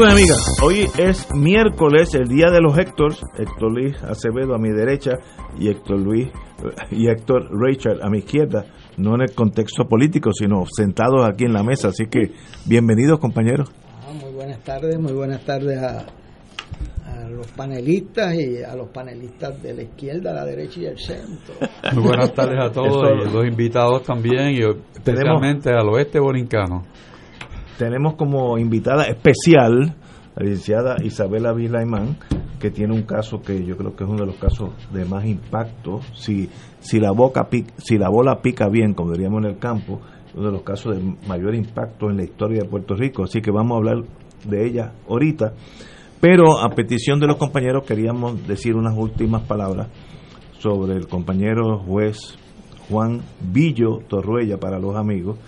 Amigos y amigas, hoy es miércoles, el día de los Héctors, Héctor Luis Acevedo a mi derecha y Héctor Luis y Héctor Richard a mi izquierda, no en el contexto político, sino sentados aquí en la mesa, así que bienvenidos compañeros. Ah, muy buenas tardes, muy buenas tardes a, a los panelistas y a los panelistas de la izquierda, la derecha y el centro. Muy buenas tardes a todos y a los invitados también y especialmente al oeste borincano. Tenemos como invitada especial la licenciada Isabela Vilaimán, que tiene un caso que yo creo que es uno de los casos de más impacto. Si, si, la, boca pica, si la bola pica bien, como diríamos en el campo, uno de los casos de mayor impacto en la historia de Puerto Rico. Así que vamos a hablar de ella ahorita. Pero a petición de los compañeros queríamos decir unas últimas palabras sobre el compañero juez Juan Villo Torruella para los amigos.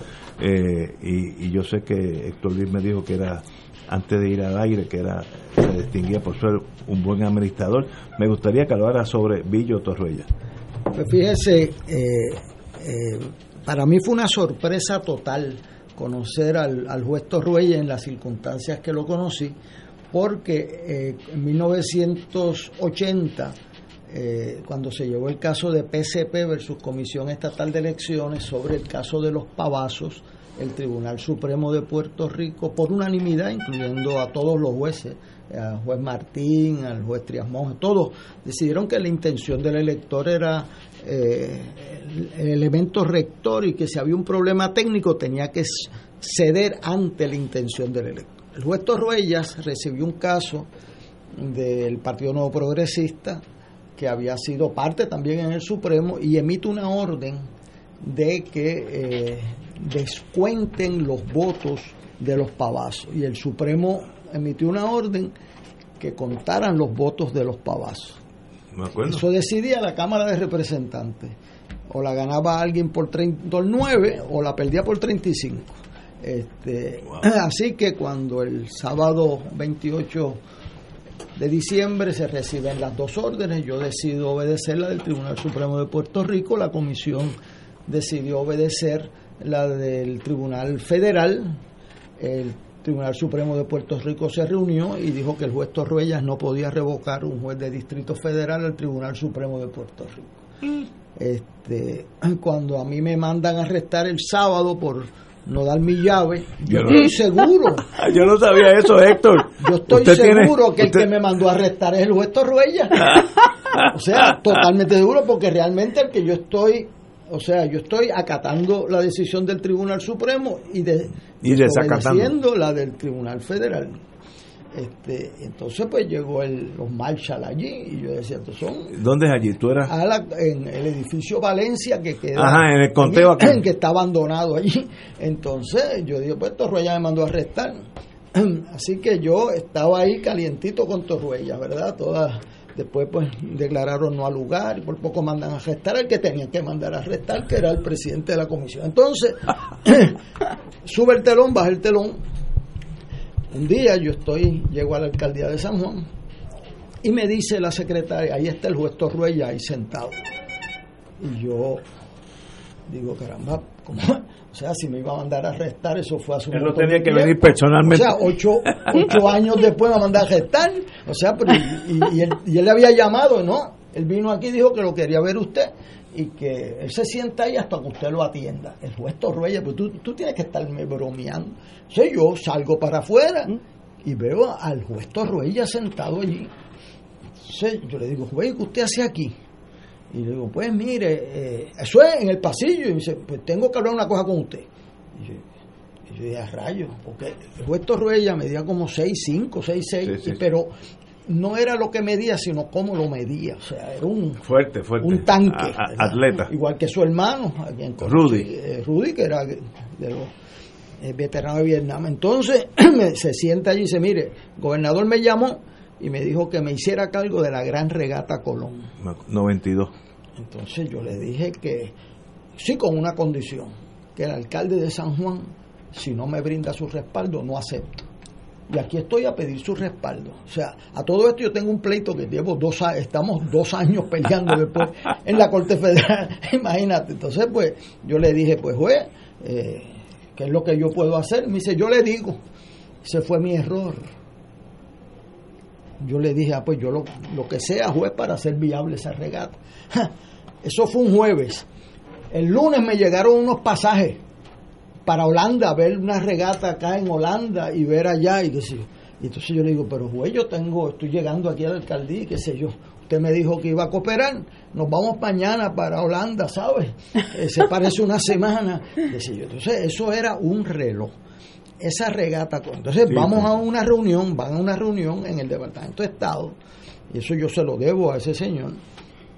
Eh, y, yo sé que Héctor Luis me dijo que era, antes de ir al aire, que era se distinguía por ser un buen administrador. Me gustaría que hablara sobre Villo Torruella. Pues fíjese, eh, eh, para mí fue una sorpresa total conocer al, al, juez Torruella en las circunstancias que lo conocí, porque en 1980 eh, cuando se llevó el caso de PCP versus Comisión Estatal de Elecciones sobre el caso de los pavazos, el Tribunal Supremo de Puerto Rico, por unanimidad, incluyendo a todos los jueces, al juez Martín, al juez Trias Monge, todos decidieron que la intención del elector era eh, el, el elemento rector y que si había un problema técnico tenía que ceder ante la intención del elector. El juez Torruellas recibió un caso del Partido Nuevo Progresista que había sido parte también en el Supremo y emite una orden de que eh, descuenten los votos de los pavazos. Y el Supremo emitió una orden que contaran los votos de los pavazos. Eso decidía la Cámara de Representantes. O la ganaba alguien por 39 o la perdía por 35. Este, wow. Así que cuando el sábado 28 de diciembre se reciben las dos órdenes, yo decido obedecer la del Tribunal Supremo de Puerto Rico, la comisión decidió obedecer la del Tribunal Federal, el Tribunal Supremo de Puerto Rico se reunió y dijo que el juez Torruellas no podía revocar un juez de Distrito Federal al Tribunal Supremo de Puerto Rico. Este, cuando a mí me mandan a arrestar el sábado por no dar mi llave. Yo, yo estoy seguro. yo no sabía eso, Héctor. Yo estoy seguro tiene, que el usted... que me mandó a arrestar es el juez Torruella. o sea, totalmente seguro, porque realmente el que yo estoy, o sea, yo estoy acatando la decisión del Tribunal Supremo y, de, y desacatando la del Tribunal Federal. Este, entonces pues llegó el, los Marshall allí y yo decía, son ¿Dónde es allí? ¿Tú eras? La, en el edificio Valencia que queda Ajá, en el conteo aquí. que está abandonado allí. Entonces yo digo, pues Torruella me mandó a arrestar. Así que yo estaba ahí calientito con Torruella, ¿verdad? Todas después pues declararon no al lugar y por poco mandan a arrestar al que tenían que mandar a arrestar, que era el presidente de la comisión. Entonces, sube el telón, baja el telón, un día yo estoy, llego a la alcaldía de San Juan y me dice la secretaria, ahí está el juez Torruella ahí sentado. Y yo digo, caramba, ¿cómo? O sea, si me iba a mandar a arrestar, eso fue a su Él no tenía que tiempo. venir personalmente. O sea, ocho, ocho años después me mandó a arrestar. O sea, pero, y, y, él, y él le había llamado, ¿no? Él vino aquí y dijo que lo quería ver usted y que él se sienta ahí hasta que usted lo atienda. El juez Torruella, pues tú, tú tienes que estarme bromeando. Sea, yo salgo para afuera y veo al juez Torruella sentado allí. Yo le digo, juez, ¿qué usted hace aquí? Y le digo, pues mire, eh, eso es en el pasillo. Y me dice, pues tengo que hablar una cosa con usted. Y yo, y yo dije, a rayos, porque el juez Torruella medía como 6'5, 6'6, sí, sí, pero no era lo que medía, sino cómo lo medía. O sea, era un, fuerte, fuerte. un tanque. atleta. Igual que su hermano, Rudy. Eh, Rudy, que era de los eh, veteranos de Vietnam. Entonces se sienta allí y dice, mire, el gobernador me llamó y me dijo que me hiciera cargo de la gran regata Colón. 92. Entonces yo le dije que sí con una condición, que el alcalde de San Juan, si no me brinda su respaldo, no acepto. Y aquí estoy a pedir su respaldo. O sea, a todo esto yo tengo un pleito que llevo dos años, estamos dos años peleando después en la Corte Federal. Imagínate. Entonces, pues, yo le dije, pues, juez, eh, ¿qué es lo que yo puedo hacer? Me dice, yo le digo, ese fue mi error. Yo le dije, ah, pues yo lo, lo que sea, juez, para hacer viable esa regata. Eso fue un jueves. El lunes me llegaron unos pasajes para Holanda, ver una regata acá en Holanda y ver allá y decir. Y entonces yo le digo, pero güey, yo tengo, estoy llegando aquí a la alcaldía, qué sé yo. Usted me dijo que iba a cooperar, nos vamos mañana para Holanda, ¿sabes? Eh, se parece una semana. Entonces, eso era un reloj. Esa regata. Entonces, vamos a una reunión, van a una reunión en el Departamento de Estado, y eso yo se lo debo a ese señor.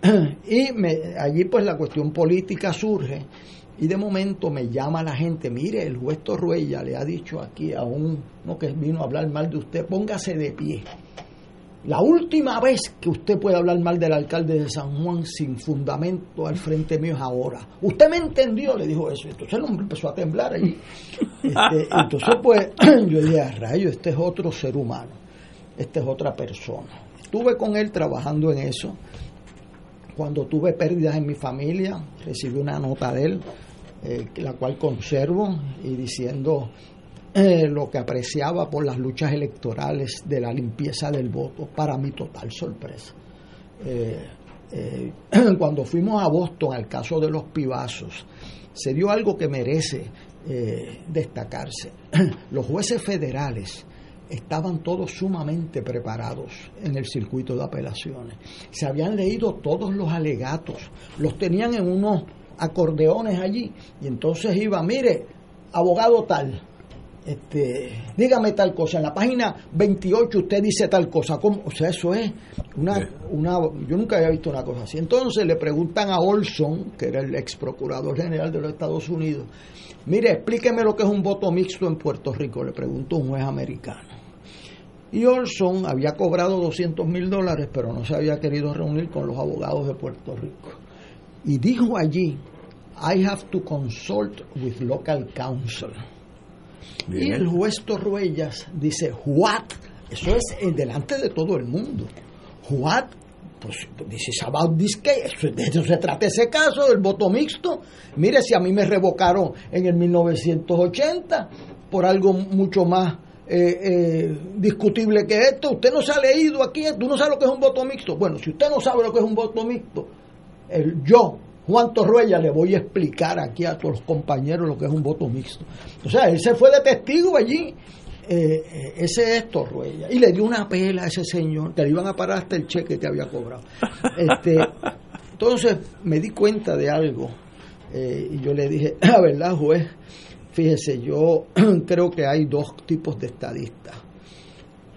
Y me, allí, pues, la cuestión política surge y de momento me llama la gente, mire, el juez Torruella le ha dicho aquí a uno que vino a hablar mal de usted, póngase de pie. La última vez que usted puede hablar mal del alcalde de San Juan sin fundamento al frente mío es ahora. Usted me entendió, le dijo eso. Entonces el hombre empezó a temblar allí. Este, entonces, pues, yo dije, a rayo, este es otro ser humano. Esta es otra persona. Estuve con él trabajando en eso. Cuando tuve pérdidas en mi familia, recibí una nota de él eh, la cual conservo y diciendo eh, lo que apreciaba por las luchas electorales de la limpieza del voto, para mi total sorpresa. Eh, cuando fuimos a Boston al caso de los pibazos, se dio algo que merece destacarse. Los jueces federales estaban todos sumamente preparados en el circuito de apelaciones. Se habían leído todos los alegatos, los tenían en unos acordeones allí y entonces iba, mire, abogado tal, este, dígame tal cosa, en la página 28 usted dice tal cosa, ¿cómo? o sea, eso es una, una, yo nunca había visto una cosa así. Entonces le preguntan a Olson, que era el ex procurador general de los Estados Unidos, mire, explíqueme lo que es un voto mixto en Puerto Rico, le preguntó un juez americano. Y Olson había cobrado 200 mil dólares, pero no se había querido reunir con los abogados de Puerto Rico y dijo allí, I have to consult with local counsel. Y el juez Torruellas dice, what? Eso es en delante de todo el mundo. What? Pues dice, about this case. De eso se trata ese caso del voto mixto. Mire, si a mí me revocaron en el 1980 por algo mucho más eh, eh, discutible que esto. Usted no se ha leído aquí, tú no sabe lo que es un voto mixto. Bueno, si usted no sabe lo que es un voto mixto, el, yo, Juan Torruella, le voy a explicar aquí a todos los compañeros lo que es un voto mixto. O sea, él se fue de testigo allí. Eh, eh, ese es Torruella. Y le dio una pela a ese señor, que le iban a parar hasta el cheque que había cobrado. Este, entonces me di cuenta de algo. Eh, y yo le dije, la verdad, juez, fíjese, yo creo que hay dos tipos de estadistas.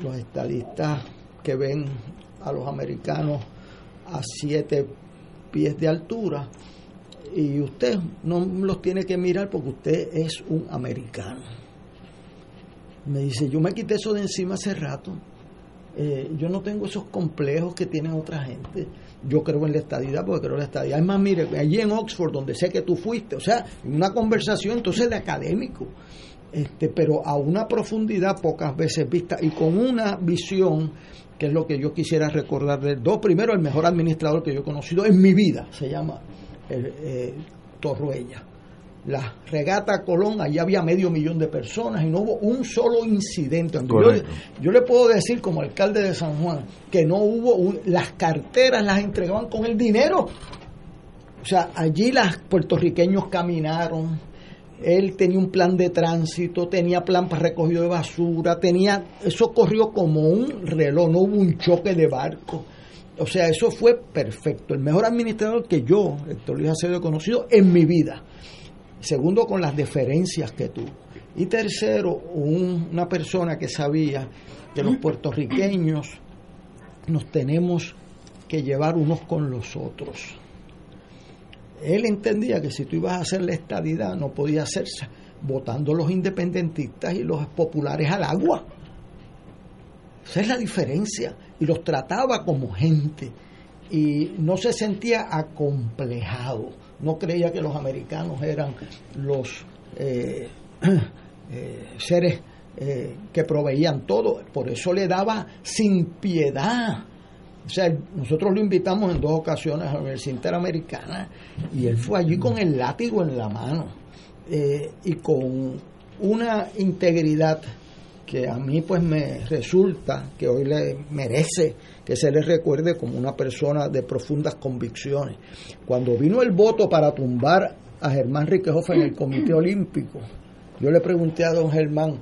Los estadistas que ven a los americanos a siete pies de altura y usted no los tiene que mirar porque usted es un americano. Me dice, yo me quité eso de encima hace rato. Eh, yo no tengo esos complejos que tienen otra gente. Yo creo en la estadidad porque creo en la estadidad. Es más, mire, allí en Oxford, donde sé que tú fuiste, o sea, una conversación entonces de académico, este, pero a una profundidad pocas veces vista y con una visión que es lo que yo quisiera recordar de dos. Primero, el mejor administrador que yo he conocido en mi vida, se llama eh, Torruella. La regata Colón, allí había medio millón de personas y no hubo un solo incidente. Yo, le puedo decir como alcalde de San Juan que no hubo, las carteras las entregaban con el dinero. O sea, allí los puertorriqueños caminaron, él tenía un plan de tránsito, tenía plan para recogido de basura, tenía, eso corrió como un reloj, no hubo un choque de barco. O sea, eso fue perfecto. El mejor administrador que yo, Héctor Luis Acevedo, he conocido en mi vida. Segundo, con las deferencias que tuvo. Y tercero, una persona que sabía que los puertorriqueños nos tenemos que llevar unos con los otros. Él entendía que si tú ibas a hacer la estadidad no podía hacerse votando los independentistas y los populares al agua. Esa es la diferencia. Y los trataba como gente. Y no se sentía acomplejado. No creía que los americanos eran los eh, eh, seres eh, que proveían todo. Por eso le daba sin piedad. O sea, nosotros lo invitamos en dos ocasiones a la Universidad Interamericana y él fue allí con el látigo en la mano y con una integridad que a mí pues me resulta que hoy le merece que se le recuerde como una persona de profundas convicciones. Cuando vino el voto para tumbar a Germán Riquejofa en el Comité Olímpico, yo le pregunté a don Germán,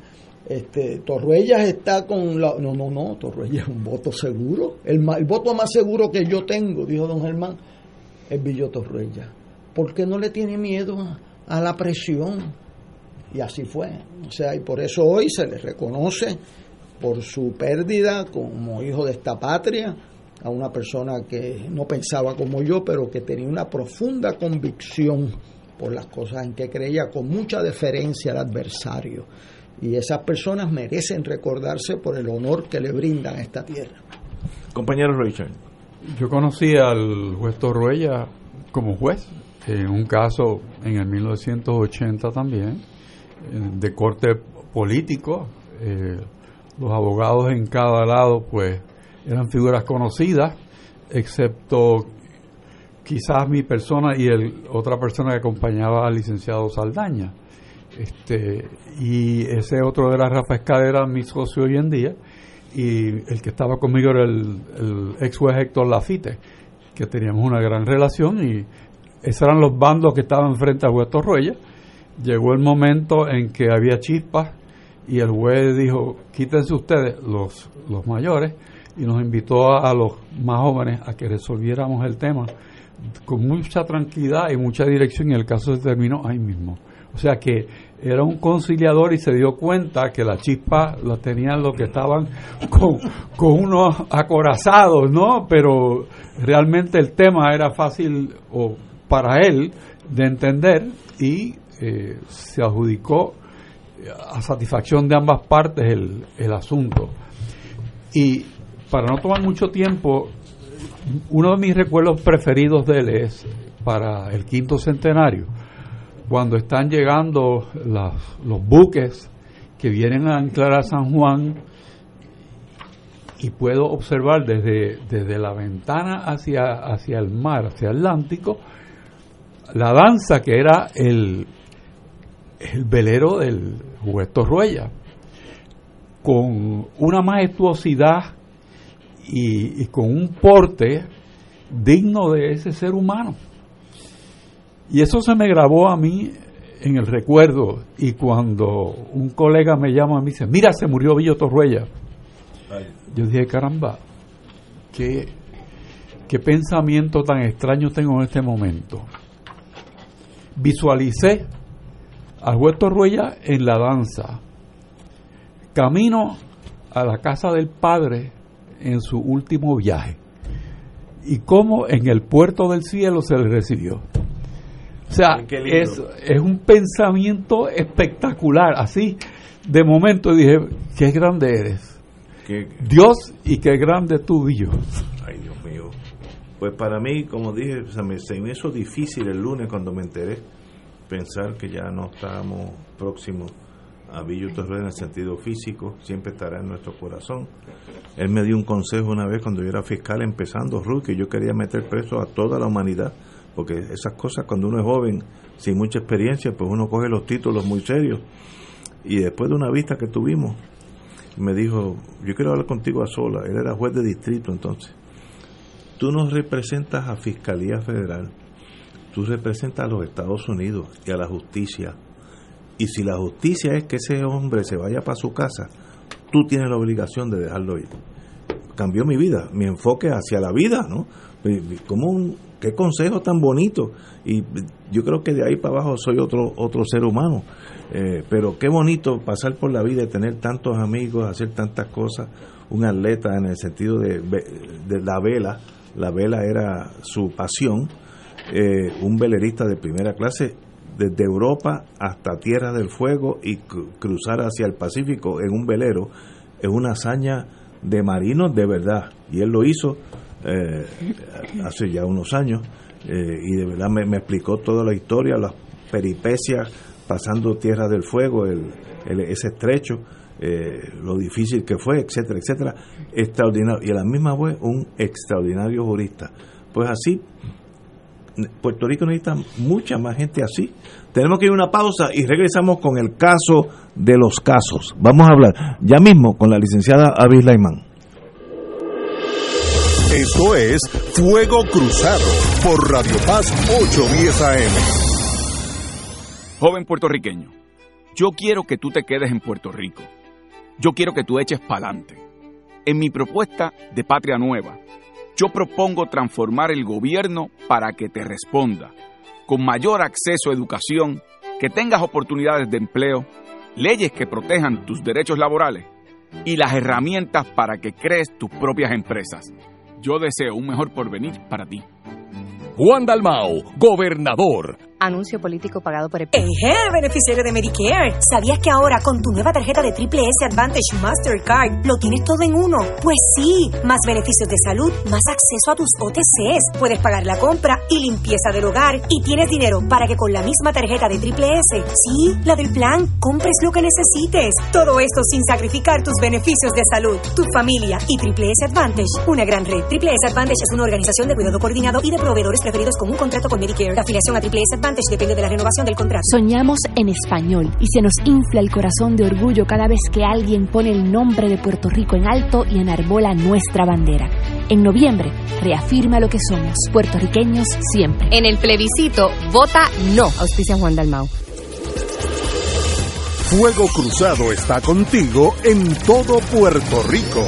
este, Torruellas está con la... No, no, no, Torruellas es un voto seguro. El, el voto más seguro que yo tengo, dijo don Germán, es Villo Torruellas. ¿Por qué no le tiene miedo a, a la presión? Y así fue. O sea, y por eso hoy se le reconoce por su pérdida como hijo de esta patria a una persona que no pensaba como yo, pero que tenía una profunda convicción por las cosas en que creía con mucha deferencia al adversario. Y esas personas merecen recordarse por el honor que le brindan a esta tierra. Compañero Richard. Yo conocí al juez Torruella como juez en un caso en el 1980 también de corte político. Eh, los abogados en cada lado, pues, eran figuras conocidas, excepto quizás mi persona y el, otra persona que acompañaba al licenciado Saldaña. Este, y ese otro era Rafa Escalera, mi socio hoy en día, y el que estaba conmigo era el, ex juez Héctor Lafite, que teníamos una gran relación y esos eran los bandos que estaban frente a Huerto Ruella llegó el momento en que había chispas y el juez dijo, quítense ustedes los, los mayores y nos invitó a, los más jóvenes a que resolviéramos el tema con mucha tranquilidad y mucha dirección y el caso se terminó ahí mismo. O sea que era un conciliador y se dio cuenta que la chispa la tenían los que estaban con, con unos acorazados, ¿no? Pero realmente el tema era fácil o para él de entender y eh, se adjudicó a satisfacción de ambas partes el, el asunto. Y para no tomar mucho tiempo, uno de mis recuerdos preferidos de él es para el quinto centenario, cuando están llegando los buques que vienen a anclar a San Juan y puedo observar desde, desde la ventana hacia, hacia el mar, hacia el Atlántico, la danza que era el, el velero del Huerto Ruella, con una majestuosidad y, con un porte digno de ese ser humano. Y eso se me grabó a mí en el recuerdo y cuando un colega me llama a mí y dice, mira, se murió Villo Torruella. Yo dije, caramba, qué, qué pensamiento tan extraño tengo en este momento. Visualicé Alberto Ruella en la danza. Camino a la casa del padre en su último viaje. Y cómo en el puerto del cielo se le recibió. O sea, es, es un pensamiento espectacular. Así, de momento dije, qué grande eres. Dios y qué grande tú y yo. Ay, Dios mío. Pues para mí, como dije, se me, se me hizo difícil el lunes cuando me enteré pensar que ya no estamos próximos a Villo Torres en el sentido físico, siempre estará en nuestro corazón. Él me dio un consejo una vez cuando yo era fiscal empezando, Ruth, que yo quería meter preso a toda la humanidad, porque esas cosas cuando uno es joven, sin mucha experiencia, pues uno coge los títulos muy serios. Y después de una vista que tuvimos, me dijo, yo quiero hablar contigo a sola, él era juez de distrito entonces. Tú nos representas a Fiscalía Federal tú representas a los Estados Unidos y a la justicia. Y si la justicia es que ese hombre se vaya para su casa, tú tienes la obligación de dejarlo ir. Cambió mi vida, mi enfoque hacia la vida, ¿no? Como un, qué consejo tan bonito. Y yo creo que de ahí para abajo soy otro, otro ser humano. Eh, pero qué bonito pasar por la vida y tener tantos amigos, hacer tantas cosas. Un atleta en el sentido de, la vela, la vela era su pasión. Eh, un velerista de primera clase desde Europa hasta Tierra del Fuego y cruzar hacia el Pacífico en un velero es una hazaña de marinos de verdad. Y él lo hizo eh, hace ya unos años eh, y de verdad me, explicó toda la historia, las peripecias pasando Tierra del Fuego, el, ese estrecho, eh, lo difícil que fue, etcétera, etcétera, extraordinario. Y a la misma vez un extraordinario jurista. Pues así, Puerto Rico necesita mucha más gente así. Tenemos que ir a una pausa y regresamos con el caso de los casos. Vamos a hablar ya mismo con la licenciada Avis Laimán. Esto es Fuego Cruzado por Radio Paz 810 AM. Joven puertorriqueño, yo quiero que tú te quedes en Puerto Rico. Yo quiero que tú eches pa'lante. En mi propuesta de Patria Nueva, yo propongo transformar el gobierno para que te responda, con mayor acceso a educación, que tengas oportunidades de empleo, leyes que protejan tus derechos laborales y las herramientas para que crees tus propias empresas. Yo deseo un mejor porvenir para ti. Juan Dalmao, gobernador. Anuncio político pagado por el... ¡Eje, beneficiario de Medicare! ¿Sabías que ahora con tu nueva tarjeta de Triple S Advantage Mastercard lo tienes todo en uno? Pues sí, más beneficios de salud, más acceso a tus OTCs, puedes pagar la compra y limpieza del hogar y tienes dinero para que con la misma tarjeta de Triple S, sí, la del plan, compres lo que necesites. Todo esto sin sacrificar tus beneficios de salud, tu familia y Triple S Advantage, una gran red. Triple S Advantage es una organización de cuidado coordinado y de proveedores preferidos con un contrato con Medicare. La afiliación a Triple S Advantage depende de la renovación del contrato. Soñamos en español y se nos infla el corazón de orgullo cada vez que alguien pone el nombre de Puerto Rico en alto y enarbola nuestra bandera. En noviembre, reafirma lo que somos, puertorriqueños siempre. En el plebiscito, vota no, auspicia Juan Dalmau. Fuego Cruzado está contigo en todo Puerto Rico.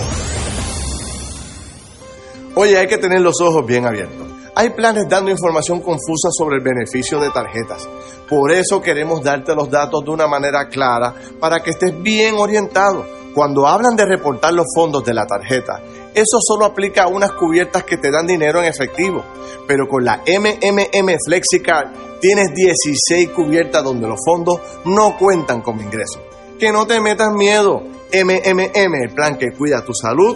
Oye, hay que tener los ojos bien abiertos. Hay planes dando información confusa sobre el beneficio de tarjetas. Por eso queremos darte los datos de una manera clara para que estés bien orientado. Cuando hablan de reportar los fondos de la tarjeta, eso solo aplica a unas cubiertas que te dan dinero en efectivo. Pero con la MMM FlexiCard tienes 16 cubiertas donde los fondos no cuentan como ingreso. Que no te metas miedo. MMM, el plan que cuida tu salud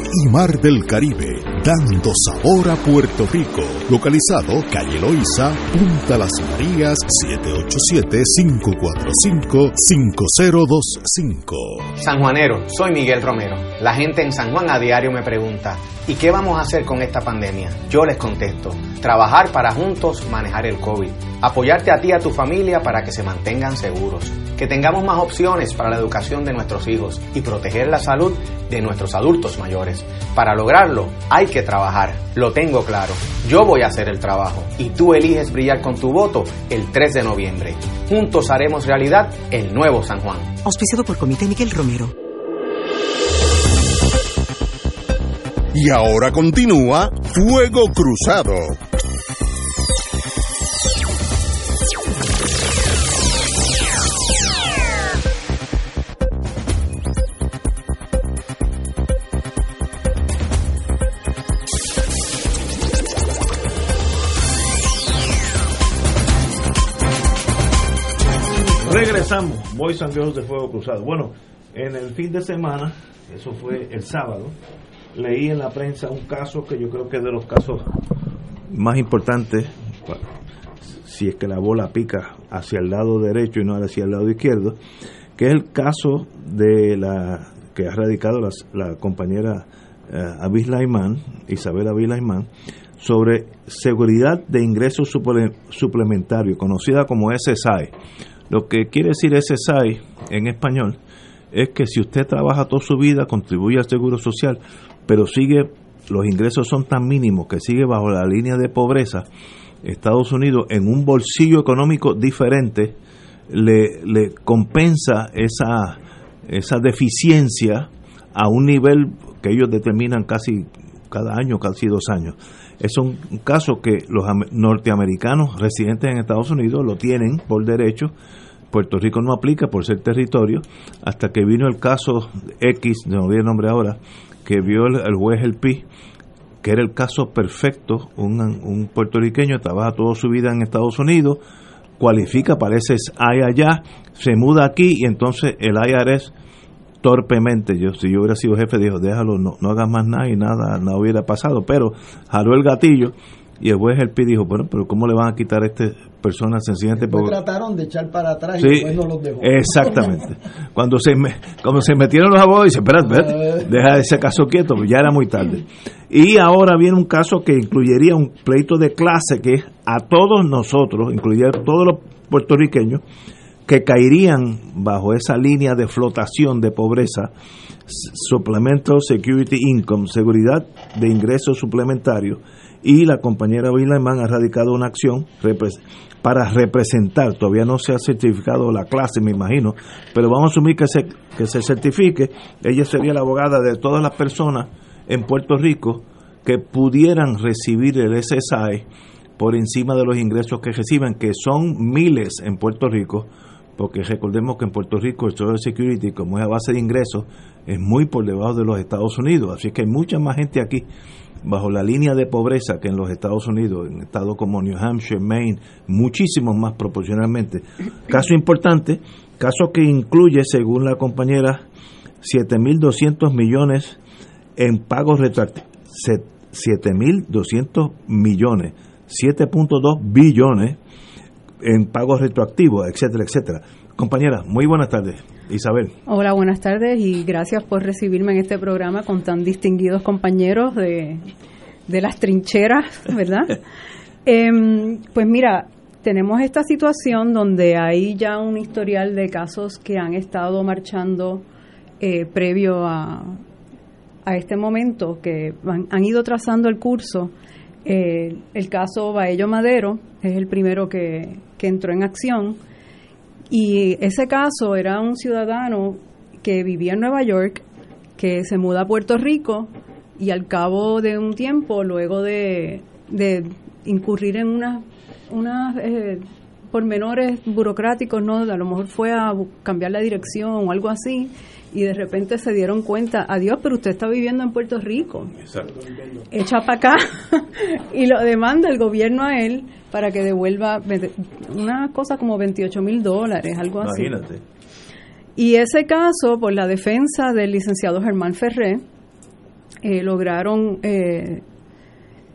y Mar del Caribe, dando sabor a Puerto Rico. Localizado calle Loíza, Punta Las Marías, 787-545-5025. San Juanero, soy Miguel Romero. La gente en San Juan a diario me pregunta, ¿y qué vamos a hacer con esta pandemia? Yo les contesto, trabajar para juntos manejar el COVID, apoyarte a ti y a tu familia para que se mantengan seguros, que tengamos más opciones para la educación de nuestros hijos y proteger la salud de nuestros adultos mayores. Para lograrlo hay que trabajar, lo tengo claro. Yo voy a hacer el trabajo y tú eliges brillar con tu voto el 3 de noviembre. Juntos haremos realidad el nuevo San Juan. Auspiciado por Comité Miguel Romero. Y ahora continúa Fuego Cruzado. Regresamos, Voy San de Fuego Cruzado. Bueno, en el fin de semana, eso fue el sábado, leí en la prensa un caso que yo creo que es de los casos más importantes, si es que la bola pica hacia el lado derecho y no hacia el lado izquierdo, que es el caso de la que ha radicado la, compañera eh, Isabel Avilaimán, sobre seguridad de ingresos suplementarios, conocida como SSI. Lo que quiere decir SSI en español es que si usted trabaja toda su vida, contribuye al seguro social, pero sigue, los ingresos son tan mínimos que sigue bajo la línea de pobreza, Estados Unidos en un bolsillo económico diferente le, le compensa esa, esa deficiencia a un nivel que ellos determinan casi cada año, casi dos años. Es un caso que los norteamericanos residentes en Estados Unidos lo tienen por derecho. Puerto Rico no aplica por ser territorio, hasta que vino el caso X, no olvidé el nombre ahora, que vio el, juez El Pi, que era el caso perfecto, un, un puertorriqueño trabaja toda su vida en Estados Unidos, cualifica, parece hay allá, se muda aquí y entonces el IRS torpemente, yo si yo hubiera sido jefe, dijo, déjalo, no, no hagas más nada y nada, nada hubiera pasado, pero jaló el gatillo y el juez el pi dijo, bueno, pero ¿cómo le van a quitar a esta persona sencillamente? Porque trataron de echar para atrás y después no los dejó. Exactamente. cuando se me, cuando se metieron los abogados, dice, espérate, deja ese caso quieto, pues ya era muy tarde. Y ahora viene un caso que incluiría un pleito de clase que a todos nosotros, incluiría a todos los puertorriqueños, que caerían bajo esa línea de flotación de pobreza, suplemento security income, seguridad de ingresos suplementarios, y la compañera Villamán ha radicado una acción para representar, todavía no se ha certificado la clase, me imagino, pero vamos a asumir que se, que se certifique, ella sería la abogada de todas las personas en Puerto Rico que pudieran recibir el SSI por encima de los ingresos que reciben, que son miles en Puerto Rico, porque recordemos que en Puerto Rico el Social Security, como es a base de ingresos, es muy por debajo de los Estados Unidos, así que hay mucha más gente aquí bajo la línea de pobreza que en los Estados Unidos, en estados como New Hampshire, Maine, muchísimos más proporcionalmente. Caso importante, caso que incluye, según la compañera, 7.200 millones en pagos retroactivos. 7.200 millones, 7.2 billones en pagos retroactivos, etcétera, etcétera. Compañera, muy buenas tardes. Isabel. Hola, buenas tardes y gracias por recibirme en este programa con tan distinguidos compañeros de, de las trincheras, ¿verdad? Em, pues mira, tenemos esta situación donde hay ya un historial de casos que han estado marchando eh, previo a, a este momento, que han, ido trazando el curso. Eh, el caso Baello Madero es el primero que, que entró en acción y ese caso era un ciudadano que vivía en Nueva York, que se muda a Puerto Rico y al cabo de un tiempo, luego de, incurrir en unas una, eh, pormenores burocráticos, ¿no? A lo mejor fue a cambiar la dirección o algo así, y de repente se dieron cuenta, adiós, pero usted está viviendo en Puerto Rico. Exacto. Echa para acá y lo demanda el gobierno a él para que devuelva una cosa como 28 mil dólares, algo así. Imagínate. Y ese caso, por la defensa del licenciado Germán Ferré, eh, lograron eh,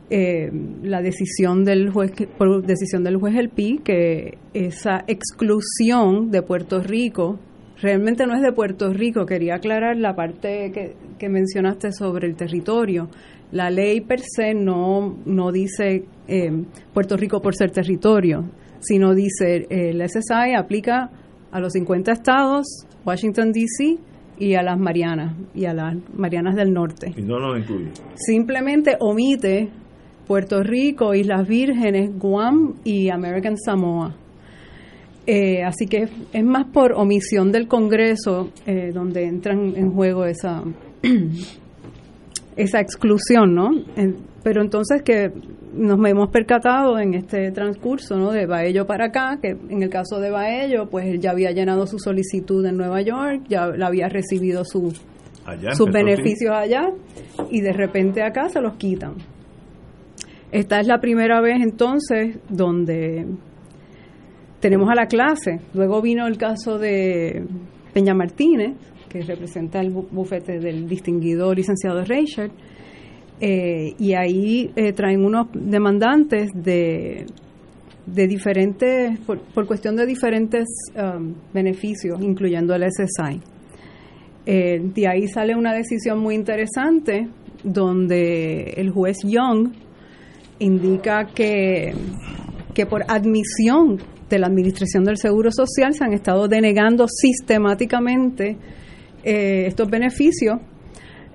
eh, la decisión del juez, por decisión del juez El Pi, que esa exclusión de Puerto Rico realmente no es de Puerto Rico. Quería aclarar la parte que, que mencionaste sobre el territorio. La ley per se no, no dice eh, Puerto Rico por ser territorio, sino dice eh, el SSI aplica a los 50 estados, Washington, D.C., y a las Marianas, y a las Marianas del Norte. Y no lo incluye. Simplemente omite Puerto Rico, Islas Vírgenes, Guam y American Samoa. Eh, así que es más por omisión del Congreso eh, donde entran en juego esa, esa exclusión, ¿no? pero entonces que nos hemos percatado en este transcurso, ¿no? De Baello para acá, que en el caso de Baello, pues él ya había llenado su solicitud en Nueva York, ya la había recibido su, sus beneficios allá y de repente acá se los quitan. Esta es la primera vez entonces donde tenemos a la clase. Luego vino el caso de Peña Martínez, que representa el bufete del distinguido licenciado Reichert, eh, y ahí eh, traen unos demandantes de, de diferentes, por, cuestión de diferentes um, beneficios, incluyendo el SSI. Eh, de ahí sale una decisión muy interesante donde el juez Young indica que, que por admisión de la Administración del Seguro Social se han estado denegando sistemáticamente eh, estos beneficios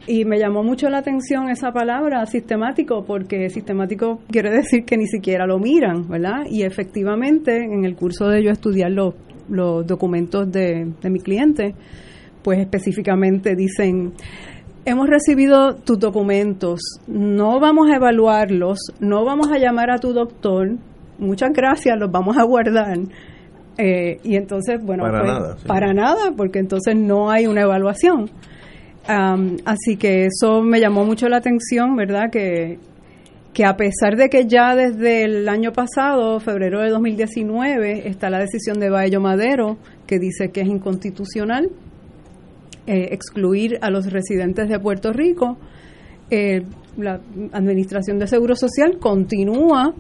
y me llamó mucho la atención esa palabra sistemático, porque sistemático quiere decir que ni siquiera lo miran, ¿verdad? Y efectivamente, en el curso de yo estudiar los, los documentos de, de mi cliente, pues específicamente dicen, hemos recibido tus documentos, no vamos a evaluarlos, no vamos a llamar a tu doctor, muchas gracias, los vamos a guardar. Eh, y entonces, bueno, Para pues, nada, sí. para nada, porque entonces no hay una evaluación. Am, así que eso me llamó mucho la atención, ¿verdad? Que, que a pesar de que ya desde el año pasado, febrero de 2019, está la decisión de Baello Madero que dice que es inconstitucional eh, excluir a los residentes de Puerto Rico, eh, la Administración de Seguro Social continúa,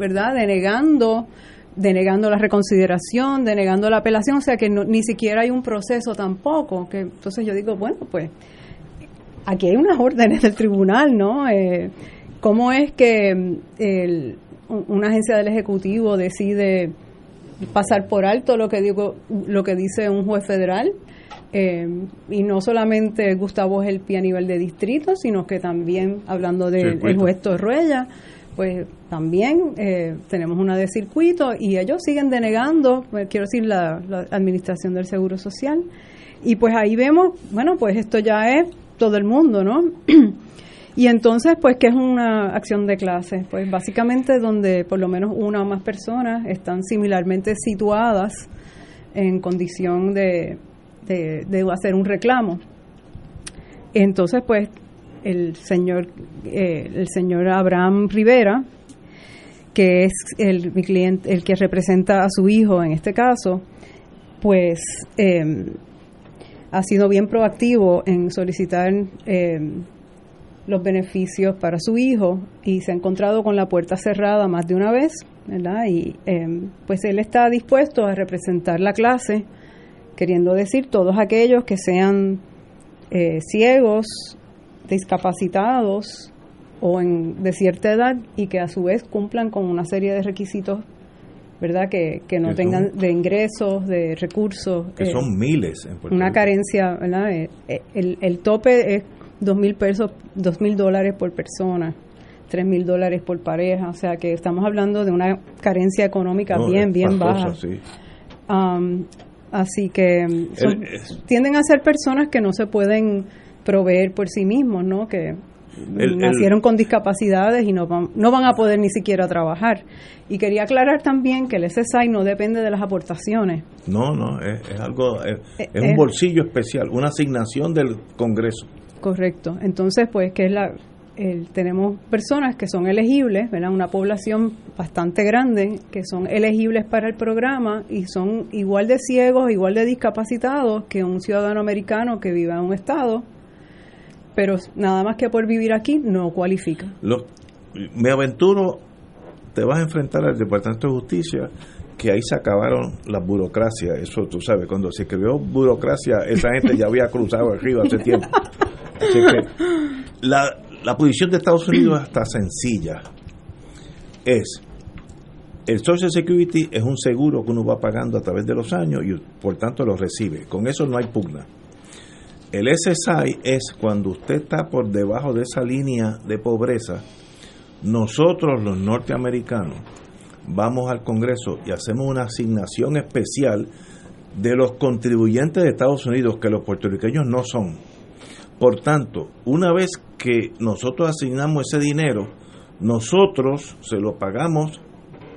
¿verdad?, denegando denegando la reconsideración, denegando la apelación, o sea que no- ni siquiera hay un proceso tampoco. Que entonces yo digo, bueno, pues aquí hay unas órdenes del tribunal, ¿no? Eh, ¿Cómo es que mm, el- un- una agencia del Ejecutivo decide pasar por alto lo que digo, lo que dice un juez federal? Eh, y no solamente Gustavo Gelpi a nivel de distrito, sino que también, hablando del el juez Torruella, pues también eh, tenemos una de circuito y ellos siguen denegando, pues, quiero decir, la, la Administración del Seguro Social. Y pues ahí vemos, bueno, pues esto ya es todo el mundo, ¿no? y entonces, pues, ¿qué es una acción de clase? Pues básicamente donde por lo menos una o más personas están similarmente situadas en condición de, de, de hacer un reclamo. Entonces, pues, el señor, eh, el señor Abraham Rivera, que es el, mi cliente, el que representa a su hijo en este caso, pues eh, ha sido bien proactivo en solicitar eh, los beneficios para su hijo y se ha encontrado con la puerta cerrada más de una vez, ¿verdad? Y eh, pues él está dispuesto a representar la clase, queriendo decir todos aquellos que sean eh, ciegos, discapacitados o en, de cierta edad y que a su vez cumplan con una serie de requisitos, ¿verdad? Que, que no Que tengan son- de ingresos, de recursos. que eh, son miles en Puerto una Rico. carencia, ¿verdad? Eh, eh, el, el tope es dos mil pesos, dos mil dólares por persona, tres mil dólares por pareja, o sea que estamos hablando de una carencia económica No, bien, bien baja. sí. Um, así que son- El- es- tienden a ser personas que no se pueden proveer por sí mismos, ¿no? Que El- nacieron con discapacidades y no van, no van a poder ni siquiera trabajar. Y quería aclarar también que el SSI no depende de las aportaciones. No, no, es, es algo, es, Eh, es un eh. bolsillo especial, una asignación del Congreso. Correcto. Entonces, pues, que es la, el- tenemos personas que son elegibles, ¿verdad? Una población bastante grande que son elegibles para el programa y son igual de ciegos, igual de discapacitados que un ciudadano americano que vive en un estado, pero nada más que por vivir aquí no cualifica. Los- me aventuro, te vas a enfrentar al Departamento de Justicia, que ahí se acabaron las burocracias. Eso tú sabes, cuando se escribió burocracia, esa gente ya había cruzado el río hace tiempo. Así que la, la posición de Estados Unidos está sencilla. Es, el Social Security es un seguro que uno va pagando a través de los años y por tanto lo recibe. Con eso no hay pugna. El SSI es cuando usted está por debajo de esa línea de pobreza, nosotros los norteamericanos vamos al Congreso y hacemos una asignación especial de los contribuyentes de Estados Unidos que los puertorriqueños no son. Por tanto, una vez que nosotros asignamos ese dinero, nosotros se lo pagamos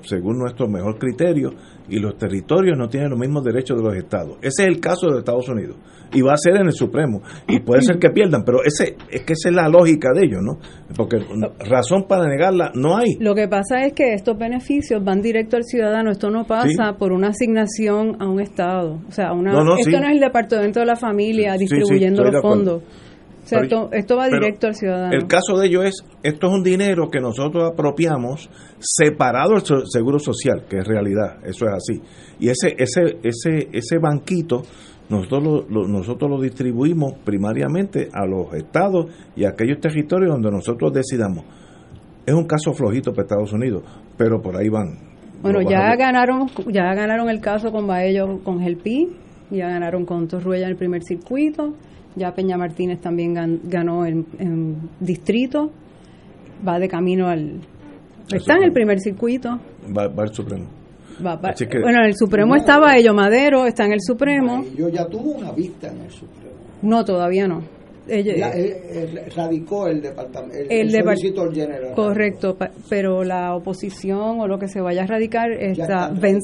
según nuestro mejor criterio y los territorios no tienen los mismos derechos de los estados. Ese es el caso de Estados Unidos y va a ser en el Supremo y puede ser que pierdan, pero ese es que esa es la lógica de ellos, ¿no? Porque razón para negarla no hay. Lo que pasa es que estos beneficios van directo al ciudadano. Esto no pasa Sí. por una asignación a un Estado. O sea, una, No, no, esto sí. no es el Departamento de la Familia Sí, distribuyendo los acuerdo. Fondos. O sea, Pero- esto, esto va directo al ciudadano. El caso de ello es, esto es un dinero que nosotros apropiamos separado del seguro social, que es realidad, eso es así. Y ese ese ese ese banquito nosotros lo, lo- nosotros lo distribuimos primariamente a los estados y a aquellos territorios donde nosotros decidamos. Es un caso flojito para Estados Unidos, pero por ahí van. Bueno, ya ganaron, ya ganaron el caso con Baello con Gelpi, ya ganaron con Torruella en el primer circuito, ya Peña Martínez también gan- ganó en, en distrito, va de camino al... Está en el primer circuito. va, va al Supremo. va- va- que- bueno, en el Supremo está Baello Madero, está en el Supremo. Yo ya tuvo una vista en el Supremo. No, todavía no. Ella- La- eh, eh, radicó el departamento, el, el general. Correcto, pa- pero la oposición o lo que se vaya a radicar está vence,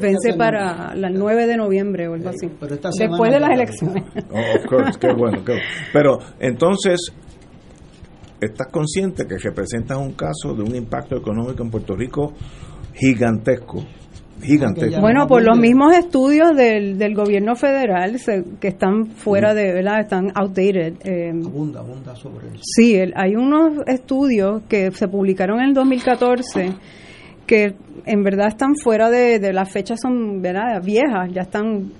vence semana. para el 9 de noviembre o algo así. pero esta Después de las elecciones. Oh, of course, qué bueno, qué bueno. Pero entonces, ¿estás consciente que representas un caso de un impacto económico en Puerto Rico gigantesco? Gigantesco. Bueno, por los mismos estudios del, del gobierno federal se- que están fuera de, ¿verdad? Están outdated. eh, Abunda, abunda sobre eso. Sí, el- hay unos estudios que se publicaron en el 2014 que en verdad están fuera de, de las fechas, son ¿verdad? viejas, ya están,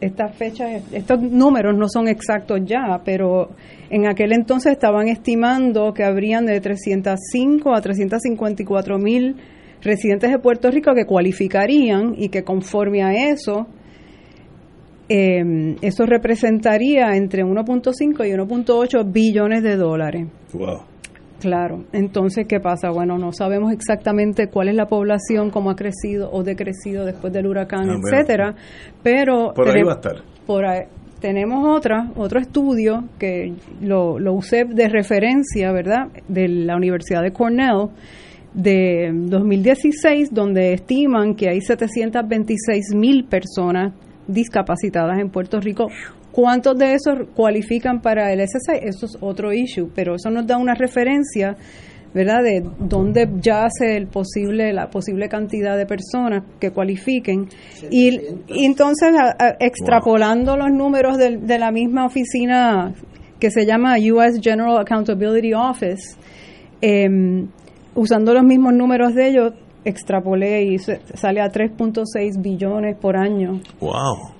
estas fechas, estos números no son exactos ya, pero en aquel entonces estaban estimando que habrían de 305 a 354 mil residentes de Puerto Rico que cualificarían y que conforme a eso, eh, eso representaría entre 1.5 y 1.8 billones de dólares. Wow. Claro, entonces, ¿qué pasa? Bueno, no sabemos exactamente cuál es la población, cómo ha crecido o decrecido después del huracán, Ah, bueno. etcétera, pero Por ahí va a estar. por ahí- tenemos otra, otro estudio que lo, lo usé de referencia, ¿verdad?, de la Universidad de Cornell de 2016, donde estiman que hay 726 mil personas discapacitadas en Puerto Rico. ¿Cuántos de esos cualifican para el SSI? Eso es otro issue, pero eso nos da una referencia, ¿verdad?, de dónde yace el posible, la posible cantidad de personas que cualifiquen. Y, y entonces, a- a- extrapolando los números del- de, la misma oficina que se llama US General Accountability Office, em, usando los mismos números de ellos, extrapolé y sale a 3.6 billones por año. Wow.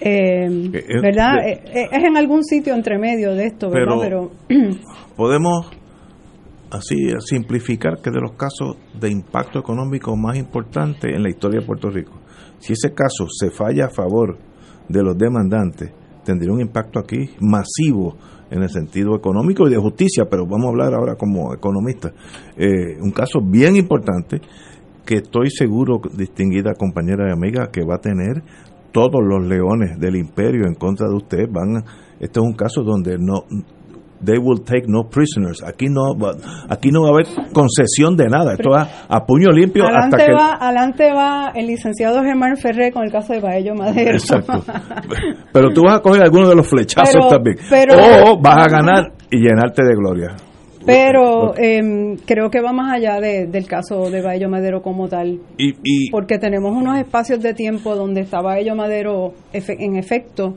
Eh, eh, ¿Verdad? Eh, eh, es en algún sitio entre medio de esto, ¿verdad? Pero- Pero, Podemos así simplificar que de los casos de impacto económico más importantes en la historia de Puerto Rico. Si ese caso se falla a favor de los demandantes, tendría un impacto aquí masivo en el sentido económico y de justicia, pero vamos a hablar ahora como economista. Eh, un caso bien importante que estoy seguro, distinguida compañera y amiga, que va a tener todos los leones del imperio en contra de usted. Van, este es un caso donde no they will take no prisoners. Aquí no va, aquí no va a haber concesión de nada. Esto es a, puño limpio hasta adelante, que va, adelante va el licenciado Germán Ferré con el caso de Baello Madero. Exacto. Pero tú vas a coger alguno de los flechazos Pero- también. pero- o vas a ganar y llenarte de gloria. Pero em, creo que va más allá de- del caso de Baello Madero como tal. Y, y porque tenemos unos espacios de tiempo donde está Baello Madero en efecto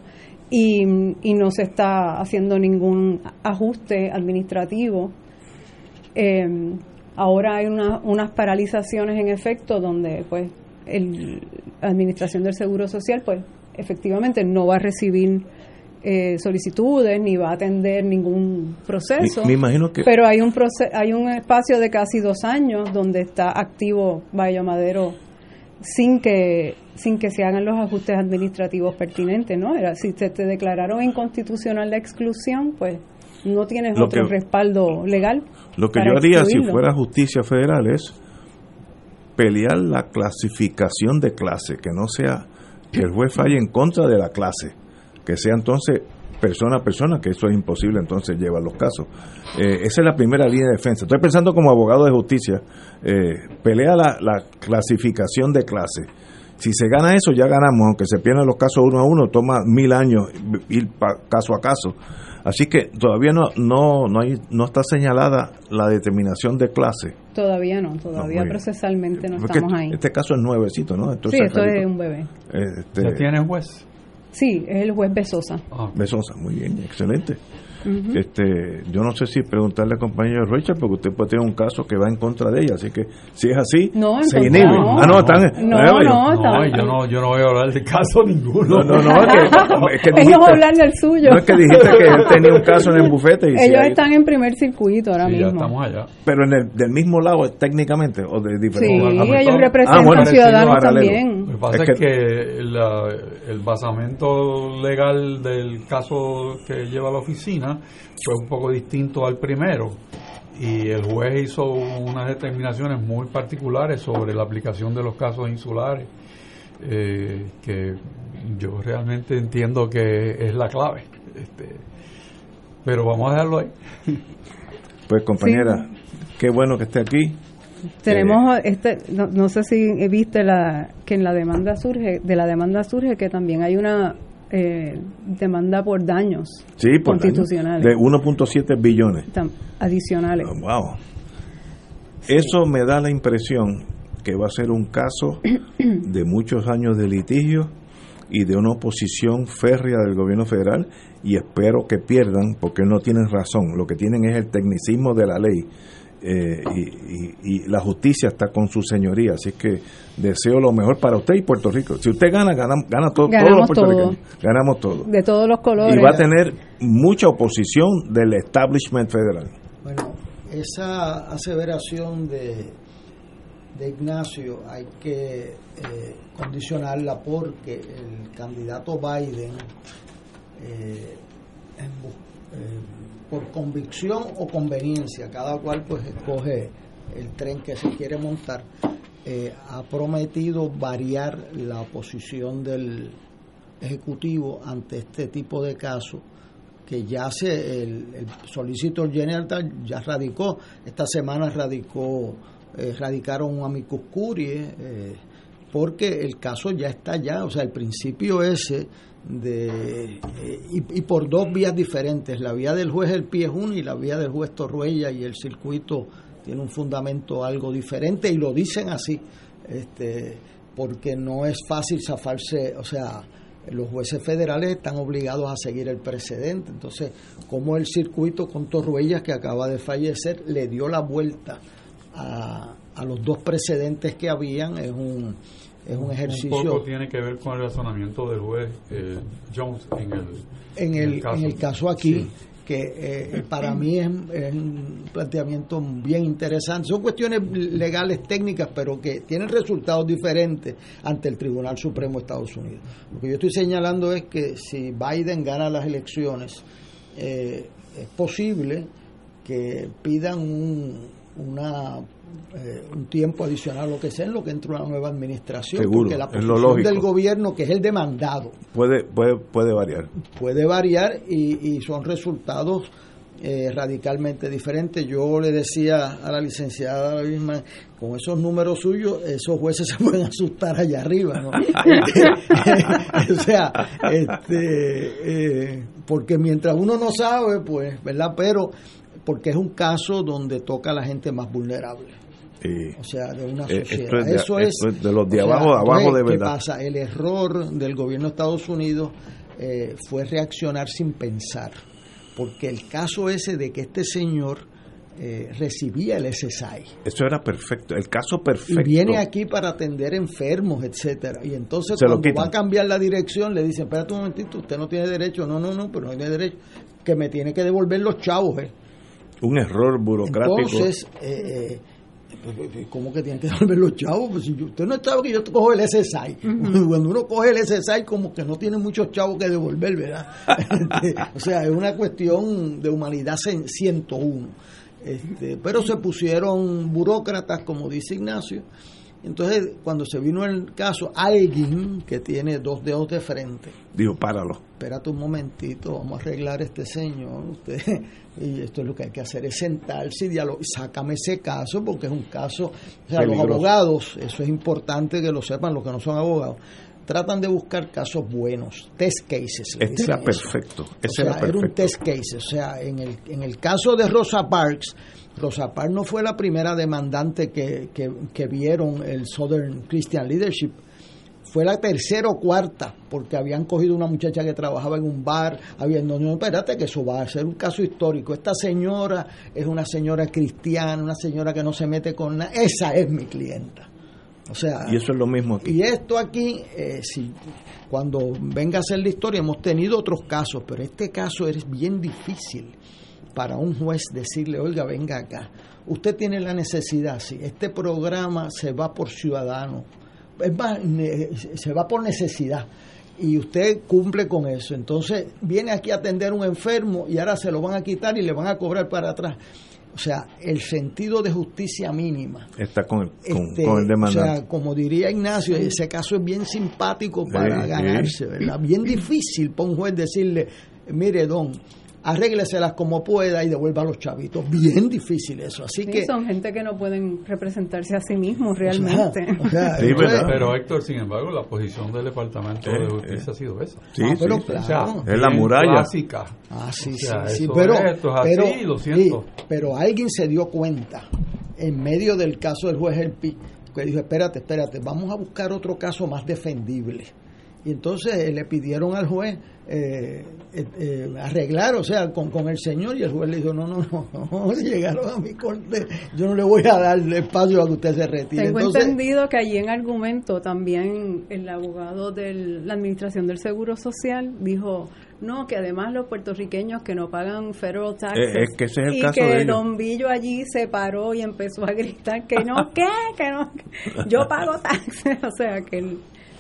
y, y no se está haciendo ningún ajuste administrativo. Eh, ahora hay una- unas paralizaciones en efecto donde pues el, la administración del Seguro Social pues efectivamente no va a recibir eh, solicitudes ni va a atender ningún proceso. Me- me imagino que- Pero hay un proce- hay un espacio de casi dos años donde está activo Bayo Madero sin que sin que se hagan los ajustes administrativos pertinentes, ¿no? Era si te, te declararon inconstitucional la exclusión, pues no tienes Lo otro que- respaldo legal. Lo que yo haría si fuera justicia federal es pelear la clasificación de clase, que no sea que el juez falle en contra de la clase, que sea entonces persona a persona, que eso es imposible entonces llevar los casos. Eh, esa es la primera línea de defensa. Estoy pensando como abogado de justicia, eh, pelea la, la clasificación de clase. Si se gana eso, ya ganamos, aunque se pierdan los casos uno a uno, toma mil años ir pa- caso a caso. Así que todavía no no no, hay, no está señalada la determinación de clase. Todavía no, todavía procesalmente no Porque estamos ahí. Este caso es nuevecito, ¿no? Sí, esto es un bebé. este, ¿Ya tiene juez? Sí, es el juez Besosa. Besosa, muy bien, excelente. Este yo no sé si preguntarle al compañero Richard, porque usted puede tener un caso que va en contra de ella, así que si es así, No, se inhibe. no. ah, no, están. No, no, yo- no, yo no voy a hablar de caso ninguno. No, no, no, es que, es que Ellos dijiste- hablan del suyo. No es que dijiste que él tenía un caso en el bufete. Y si Ellos hay- están en primer circuito ahora Sí, ya mismo. estamos allá. Pero en el, del mismo lado, técnicamente, o de Sí, diferente. ellos representan Ah, bueno, ciudadanos también. Lo que pasa Es es que- que, la- el basamento legal del caso que lleva la oficina fue un poco distinto al primero y el juez hizo unas determinaciones muy particulares sobre la aplicación de los casos insulares eh, que yo realmente entiendo que es la clave. Este, pero vamos a dejarlo ahí. Pues compañera, qué bueno que esté aquí. Tenemos este, no, no sé si viste la que en la demanda surge, de la demanda surge que también hay una eh, demanda por daños Sí, por constitucionales daño, De 1.7 billones. adicionales. Wow. Eso me da la impresión que va a ser un caso de muchos años de litigio y de una oposición férrea del gobierno federal y espero que pierdan porque no tienen razón. Lo que tienen es el tecnicismo de la ley eh, y, y- y la justicia está con su señoría. Así que deseo lo mejor para usted y Puerto Rico. Si usted gana, gana, gana todo, todos Ganamos los todo. puertorriqueños. Ganamos todo. De todos los colores. Y va a tener mucha oposición del establishment federal. Bueno, esa aseveración de, de Ignacio hay que eh, condicionarla porque el candidato Biden, eh, en eh, por convicción o conveniencia, cada cual pues escoge el tren que se quiere montar, eh, ha prometido variar la posición del Ejecutivo ante este tipo de casos que ya se el, el Solicitor General ya radicó. Esta semana radicó eh, radicaron un amicus curiae eh, porque el caso ya está allá o sea el principio ese de eh, y, por dos vías diferentes la vía del juez El Pie es una y la vía del juez Torruella y el circuito tiene un fundamento algo diferente y lo dicen así este porque no es fácil zafarse o sea los jueces federales están obligados a seguir el precedente. Entonces, como el circuito con Torruellas, que acaba de fallecer, le dio la vuelta a, a los dos precedentes que habían, es un, es un poco tiene que ver con el razonamiento del juez eh, Jones en el, en el, en el caso aquí. Sí. que eh, para mí es, es un planteamiento bien interesante. Son cuestiones legales técnicas, pero que tienen resultados diferentes ante el Tribunal Supremo de Estados Unidos. Lo que yo estoy señalando es que si Biden gana las elecciones, eh, es posible que pidan un, una, eh, un tiempo adicional, lo que sea, en lo que entra una nueva administración, Seguro, porque la posición del gobierno, que es el demandado, Puede, puede, puede variar. puede variar y, y son resultados eh, radicalmente diferentes. Yo le decía a la licenciada misma, con esos números suyos, esos jueces se pueden asustar allá arriba, ¿no? o sea, este, eh, porque mientras uno no sabe, pues, ¿verdad? Pero porque es un caso donde toca a la gente más vulnerable. Y, O sea, de una Eh, sociedad. es de- Eso es, de los de o sea, abajo, abajo de ¿qué verdad. pasa? El error del gobierno de Estados Unidos eh, fue reaccionar sin pensar, porque el caso ese de que este señor eh, recibía el SSI eso era perfecto, el caso y perfecto. viene aquí para atender enfermos, etcétera, y entonces Se cuando va a cambiar la dirección le dicen, espérate un momentito, usted no tiene derecho, no, no, no, pero no tiene derecho, que me tiene que devolver los chavos, eh. Un error burocrático. Entonces, eh, eh, ¿cómo que tienen que devolver los chavos? Pues si usted no sabe que yo cojo el SSI. Cuando uno coge el SSI, como que no tiene muchos chavos que devolver, ¿verdad? Este, o sea, es una cuestión de humanidad cien- 101. Este, pero se pusieron burócratas, como dice Ignacio. Entonces, cuando se vino el caso, alguien que tiene dos dedos de frente, Dijo, páralo. espérate un momentito, vamos a arreglar este señor, usted, y esto es lo que hay que hacer, es sentarse y dialogar, sácame ese caso, porque es un caso, o sea, los abogados, eso es importante que lo sepan los que no son abogados, tratan de buscar casos buenos, test cases. Este era perfecto. O Ese sea, era era un perfecto. test case. O sea, en el, en el caso de Rosa Parks, Rosa Parks no fue la primera demandante que, que, que vieron el Southern Christian Leadership. Fue la tercera o cuarta, porque habían cogido una muchacha que trabajaba en un bar, habiendo, no, espérate que eso va a ser un caso histórico. Esta señora es una señora cristiana, una señora que no se mete con nada, esa es mi clienta. O sea, y eso es lo mismo aquí. Y esto aquí, eh, si, cuando venga a ser la historia, hemos tenido otros casos, pero este caso es bien difícil para un juez decirle, oiga, venga acá, usted tiene la necesidad, si este programa se va por ciudadano, es más, se va por necesidad y usted cumple con eso. Entonces viene aquí a atender un enfermo y ahora se lo van a quitar y le van a cobrar para atrás. O sea, el sentido de justicia mínima. Está con el, este, con, el demandante. O sea, como diría Ignacio, ese caso es bien simpático para ganarse, ¿verdad? Bien difícil para un juez decirle, mire, don, arrégleselas como pueda y devuelva a los chavitos. Bien difícil eso. Así que son gente que no pueden representarse a sí mismos realmente. pero Héctor, sin embargo, la posición del Departamento de Justicia ha sido esa. Sí, ah, pero claro. es la muralla. Clásica. Ah, sí, sí, Pero, pero alguien se dio cuenta en medio del caso del juez Elpi que dijo, espérate, espérate, vamos a buscar otro caso más defendible. Y entonces le pidieron al juez eh, eh, eh, arreglar, o sea, con, con el señor, y el juez le dijo, no, no, no, no, llegaron a mi corte, yo no le voy a dar espacio a que usted se retire. Tengo entendido que allí en argumento también el abogado de la Administración del Seguro Social dijo, no, que además los puertorriqueños que no pagan federal taxes, es que ese es el y caso que de Don Billo allí se paró y empezó a gritar que no, ¿qué? que no, yo pago taxes, o sea, que... El,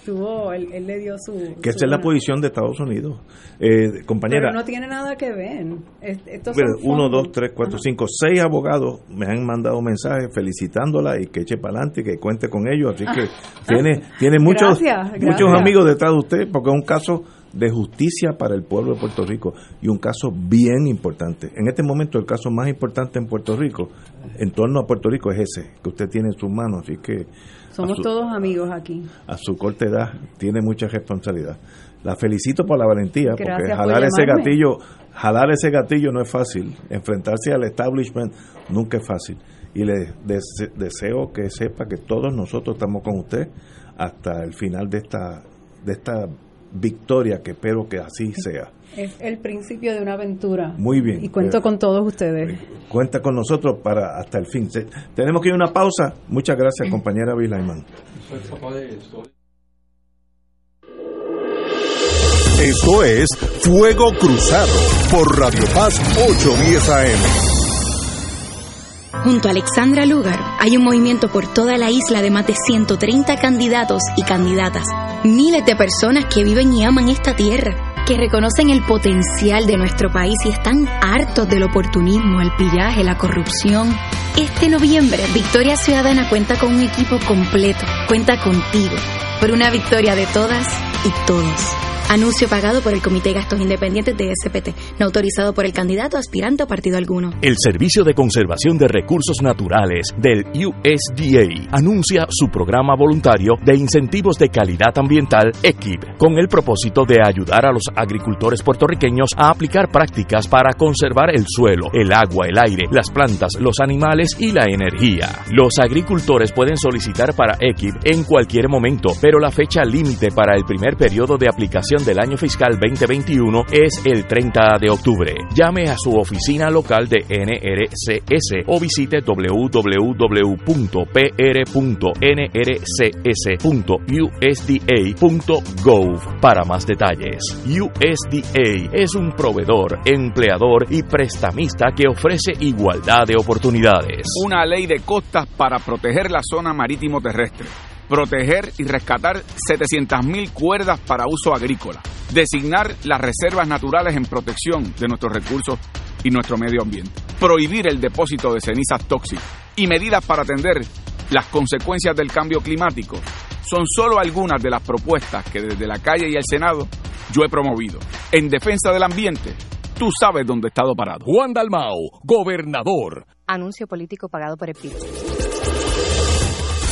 él, le dio su... Que esa es la posición de Estados Unidos. Eh, compañera... Pero no tiene nada que ver. uno, dos, tres, cuatro, cinco, seis abogados me han mandado mensajes felicitándola y que eche para adelante y que cuente con ellos. Así que tiene, tiene muchos, muchos amigos detrás de usted porque es un caso de justicia para el pueblo de Puerto Rico y un caso bien importante. En este momento el caso más importante en Puerto Rico, en torno a Puerto Rico, es ese que usted tiene en sus manos. Así que somos todos amigos aquí. A su corta edad tiene mucha responsabilidad. La felicito por la valentía, porque jalar ese gatillo, jalar ese gatillo no es fácil. Enfrentarse al establishment nunca es fácil. Y le deseo que sepa que todos nosotros estamos con usted hasta el final de esta de esta victoria que espero que así sea. Es el principio de una aventura. Muy bien. Y cuento con todos ustedes. Cuenta con nosotros para hasta el fin. Tenemos que ir a una pausa. Muchas gracias, compañera Vilaiman. Esto es Fuego Cruzado por Radio Paz 810 AM. Junto a Alexandra Lugar hay un movimiento por toda la isla de más de 130 candidatos y candidatas. Miles de personas que viven y aman esta tierra, que reconocen el potencial de nuestro país y están hartos del oportunismo, el pillaje, la corrupción. Este noviembre, Victoria Ciudadana cuenta con un equipo completo. Cuenta contigo por una victoria de todas y todos. Anuncio pagado por el Comité de Gastos Independientes de SPT, no autorizado por el candidato aspirante a partido alguno. El Servicio de Conservación de Recursos Naturales del USDA anuncia su programa voluntario de incentivos de calidad ambiental EQIP, con el propósito de ayudar a los agricultores puertorriqueños a aplicar prácticas para conservar el suelo, el agua, el aire, las plantas, los animales y la energía. Los agricultores pueden solicitar para EQIP en cualquier momento, pero la fecha límite para el primer periodo de aplicación del año fiscal 2021 es el 30 de octubre. Llame a su oficina local de NRCS o visite www.pr.nrcs.usda.gov para más detalles. USDA es un proveedor, empleador y prestamista que ofrece igualdad de oportunidades. Una ley de costas para proteger la zona marítimo terrestre proteger y rescatar 700.000 cuerdas para uso agrícola, designar las reservas naturales en protección de nuestros recursos y nuestro medio ambiente, prohibir el depósito de cenizas tóxicas y medidas para atender las consecuencias del cambio climático son solo algunas de las propuestas que desde la calle y el Senado yo he promovido. En defensa del ambiente, tú sabes dónde he estado parado. Juan Dalmao, gobernador. Anuncio político pagado por el PIB.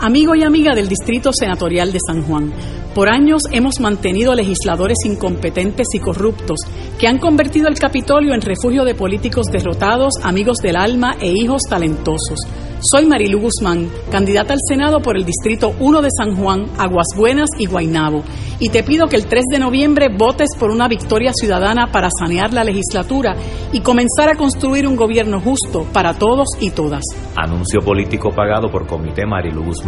Amigo y amiga del Distrito Senatorial de San Juan, por años hemos mantenido legisladores incompetentes y corruptos que han convertido el Capitolio en refugio de políticos derrotados, amigos del alma e hijos talentosos. Soy Marilu Guzmán, candidata al Senado por el Distrito 1 de San Juan, Aguas Buenas y Guaynabo. Y te pido que el 3 de noviembre votes por una victoria ciudadana para sanear la legislatura y comenzar a construir un gobierno justo para todos y todas. Anuncio político pagado por Comité Marilu Guzmán.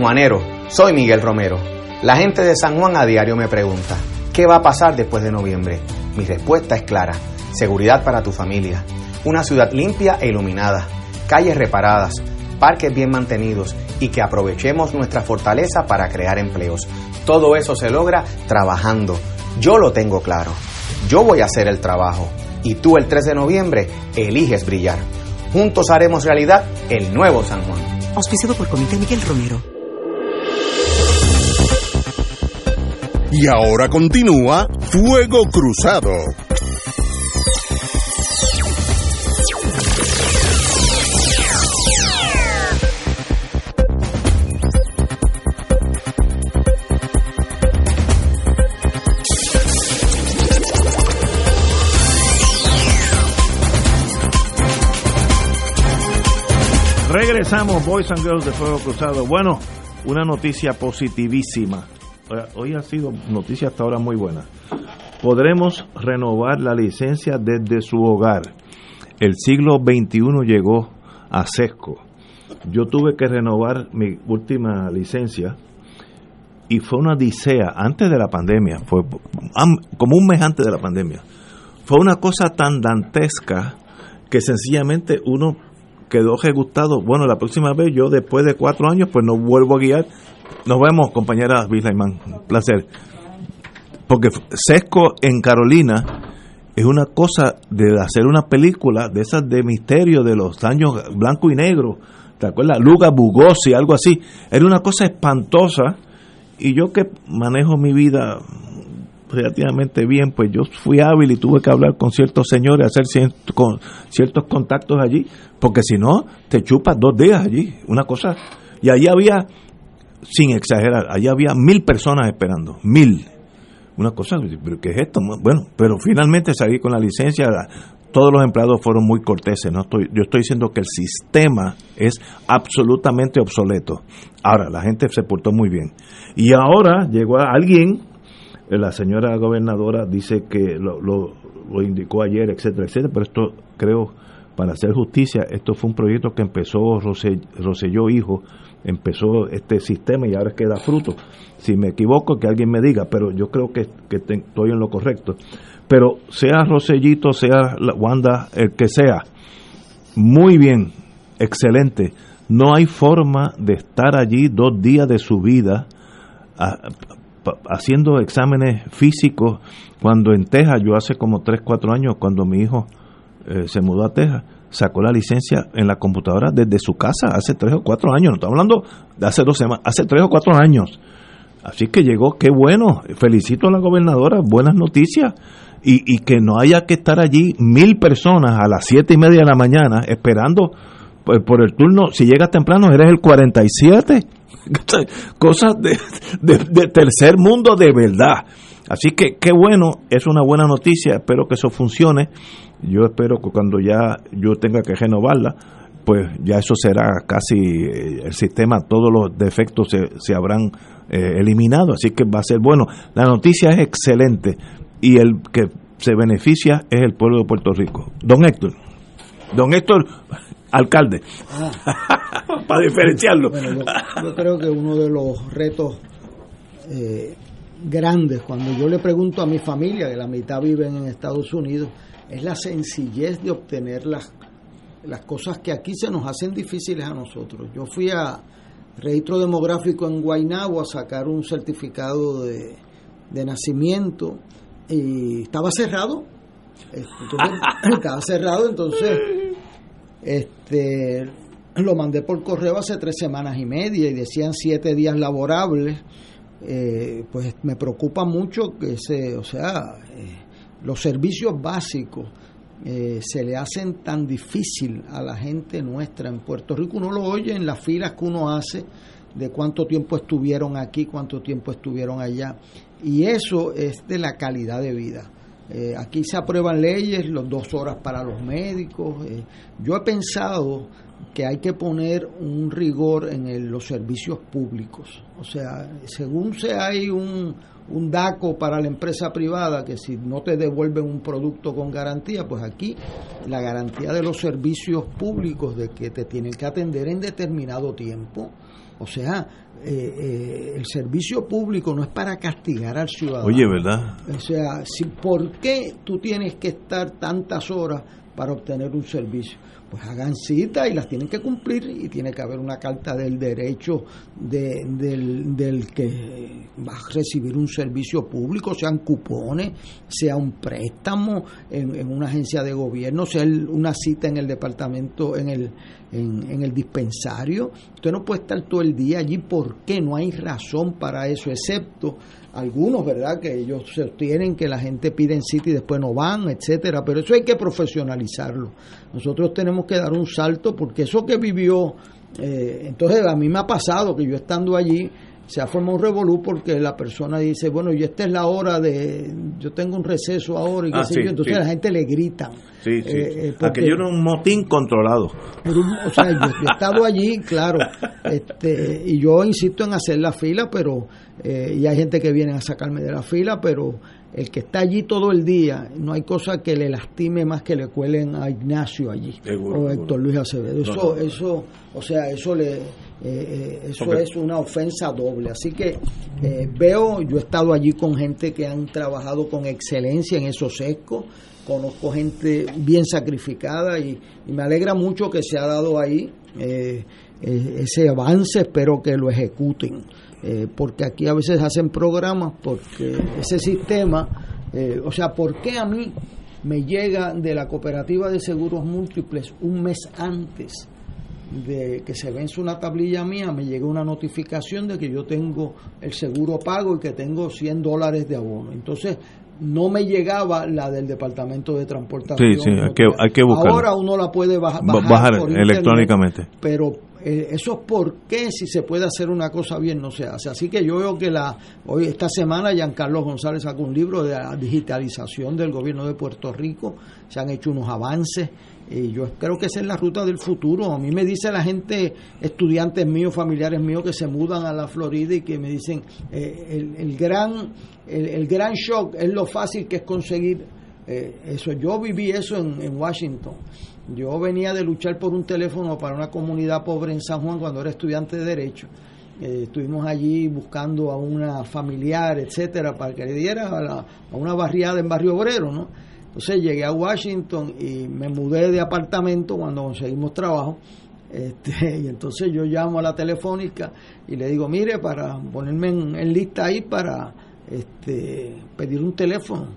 Juanero, soy Miguel Romero. La gente de San Juan a diario me pregunta, ¿qué va a pasar después de noviembre? Mi respuesta es clara, seguridad para tu familia, una ciudad limpia e iluminada, calles reparadas, parques bien mantenidos y que aprovechemos nuestra fortaleza para crear empleos. Todo eso se logra trabajando. Yo lo tengo claro. Yo voy a hacer el trabajo y tú el 3 de noviembre eliges brillar. Juntos haremos realidad el nuevo San Juan. Auspiciado por Comité Miguel Romero. Y ahora continúa Fuego Cruzado. Regresamos, Boys and Girls de Fuego Cruzado. Bueno, una noticia positivísima. Hoy ha sido noticia hasta ahora muy buena. Podremos renovar la licencia desde su hogar. El siglo XXI llegó a sesco. Yo tuve que renovar mi última licencia y fue una odisea antes de la pandemia, fue como un mes antes de la pandemia. Fue una cosa tan dantesca que sencillamente uno quedó ejecutado. Bueno, la próxima vez yo después de cuatro años pues no vuelvo a guiar. Nos vemos, compañera Iman. Un placer. Porque Sesco en Carolina es una cosa de hacer una película de esas de misterio de los años blanco y negro. ¿Te acuerdas? Luga Bugosi, algo así. Era una cosa espantosa. Y yo que manejo mi vida relativamente bien, pues yo fui hábil y tuve que hablar con ciertos señores, hacer con ciertos contactos allí, porque si no, te chupas dos días allí, una cosa. Y allí había, sin exagerar, allí había mil personas esperando, mil. Una cosa, ¿pero qué es esto? Bueno, pero finalmente salí con la licencia, todos los empleados fueron muy corteses, no estoy, yo estoy diciendo que el sistema es absolutamente obsoleto. Ahora, la gente se portó muy bien. Y ahora llegó alguien eh, la señora gobernadora dice que lo, lo, indicó ayer, etcétera, etcétera, pero esto creo, para hacer justicia, esto fue un proyecto que empezó Roselló Hijo, empezó este sistema y ahora es que da fruto. Si me equivoco, que alguien me diga, pero yo creo que, estoy en lo correcto. Pero sea Rosellito, sea Wanda, el que sea, muy bien, excelente. No hay forma de estar allí dos días de su vida haciendo exámenes físicos cuando en Texas, yo hace como 3, 4 años, cuando mi hijo eh, se mudó a Texas, sacó la licencia en la computadora desde su casa hace 3 o 4 años, no estamos hablando de hace dos semanas, hace 3 o 4 años. Así que llegó, qué bueno, felicito a la gobernadora, buenas noticias. Y, y que no haya que estar allí mil personas a las siete y media de la mañana esperando por, por el turno, si llegas temprano eres el 47 cosas de, tercer mundo de verdad. Así que qué bueno, es una buena noticia, espero que eso funcione. Yo espero que cuando ya yo tenga que renovarla, pues ya eso será casi eh, el sistema, todos los defectos se, se habrán eh, eliminado, así que va a ser bueno. La noticia es excelente y el que se beneficia es el pueblo de Puerto Rico. Don Héctor, don Héctor, alcalde, ah. para diferenciarlo. yo, creo que uno de los retos eh, grandes, cuando yo le pregunto a mi familia, que la mitad viven en Estados Unidos, es la sencillez de obtener las, las cosas que aquí se nos hacen difíciles a nosotros. Yo fui a, registro demográfico en Guaynabo a sacar un certificado de, de nacimiento y estaba cerrado. Entonces, estaba cerrado, entonces este lo mandé por correo hace tres semanas y media y decían siete días laborables. Eh, pues me preocupa mucho que se, o sea, eh, los servicios básicos eh, se le hacen tan difícil a la gente nuestra en Puerto Rico. Uno lo oye en las filas que uno hace de cuánto tiempo estuvieron aquí, cuánto tiempo estuvieron allá. Y eso es de la calidad de vida. aquí se aprueban leyes, los dos horas para los médicos. yo he pensado que hay que poner un rigor en los servicios públicos. O sea, según se hay un, un DACO para la empresa privada, que si no te devuelven un producto con garantía, pues aquí la garantía de los servicios públicos de que te tienen que atender en determinado tiempo. O sea, eh, eh, el servicio público no es para castigar al ciudadano. Oye, ¿verdad? O sea, si, ¿por qué tú tienes que estar tantas horas para obtener un servicio? Pues hagan cita y las tienen que cumplir y tiene que haber una carta del derecho de, del, que va a recibir un servicio público, sean cupones, sea un préstamo en, una agencia de gobierno, sea una cita en el departamento, en el, en, en el dispensario. Usted no puede estar todo el día allí, ¿por qué? No hay razón para eso, excepto algunos, ¿verdad? Que ellos sostienen que la gente pide en sitio y después no van, etcétera, pero eso hay que profesionalizarlo. Nosotros tenemos que dar un salto porque eso que vivió, eh, entonces a mí me ha pasado que yo estando allí, se ha formado un revolú porque la persona dice, bueno, y esta es la hora de, yo tengo un receso ahora y qué ah, sé yo, entonces la gente le grita. Sí, sí. Eh, eh Aquello era un motín controlado. o sea, yo, he estado allí, claro, este, y yo insisto en hacer la fila, pero, eh, y hay gente que viene a sacarme de la fila, pero el que está allí todo el día, no hay cosa que le lastime más que le cuelen a Ignacio allí, o Héctor Luis Acevedo. Eso, eso, o sea, eso le eh, eh, eso es una ofensa doble. Así que eh, veo, yo he estado allí con gente que han trabajado con excelencia en esos sescos, conozco gente bien sacrificada y, me alegra mucho que se ha dado ahí ese avance, espero que lo ejecuten, porque aquí a veces hacen programas porque ese sistema, o sea, ¿por qué a mí me llega de la cooperativa de seguros múltiples un mes antes? De que se vence una tablilla mía, me llega una notificación de que yo tengo el seguro pago y que tengo 100 dólares de abono. Entonces, no me llegaba la del Departamento de Transportación. Sí, sí, hay que, hay que buscarla. Ahora uno la puede bajar, bajar, electrónicamente. pero eh, eso es porque si se puede hacer una cosa bien no se hace. Así que yo veo que la hoy esta semana Giancarlo González sacó un libro de la digitalización del gobierno de Puerto Rico, se han hecho unos avances y yo creo que esa es la ruta del futuro. A mí me dice la gente, estudiantes míos, familiares míos que se mudan a la Florida y que me dicen, eh, el, gran, el, gran shock es lo fácil que es conseguir eh, eso. Yo viví eso en, Washington. Yo venía de luchar por un teléfono para una comunidad pobre en San Juan cuando era estudiante de Derecho. Eh, estuvimos allí buscando a una familiar, etcétera, para que le diera a, a una barriada en Barrio Obrero, ¿no? Entonces llegué a Washington y me mudé de apartamento cuando conseguimos trabajo. Este, y entonces yo llamo a la telefónica y le digo, mire, para ponerme en, lista ahí para este, pedir un teléfono,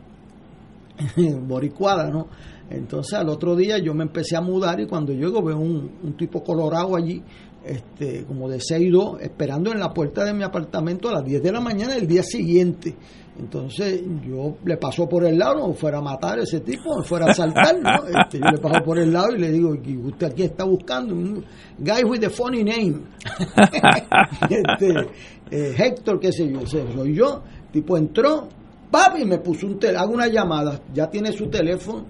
boricuada, ¿no? Entonces al otro día yo me empecé a mudar y cuando llego veo un, un tipo colorado allí, este, como de 6 2, esperando en la puerta de mi apartamento a las 10 de la mañana del día siguiente. Entonces yo le paso por el lado, no fuera a matar a ese tipo, no fuera a saltar, este, yo le paso por el lado y le digo, usted aquí está buscando un guy with a funny name. este, eh, Héctor, qué sé yo, soy yo. tipo entró, papi, me puso un teléfono, hago una llamada, ya tiene su teléfono,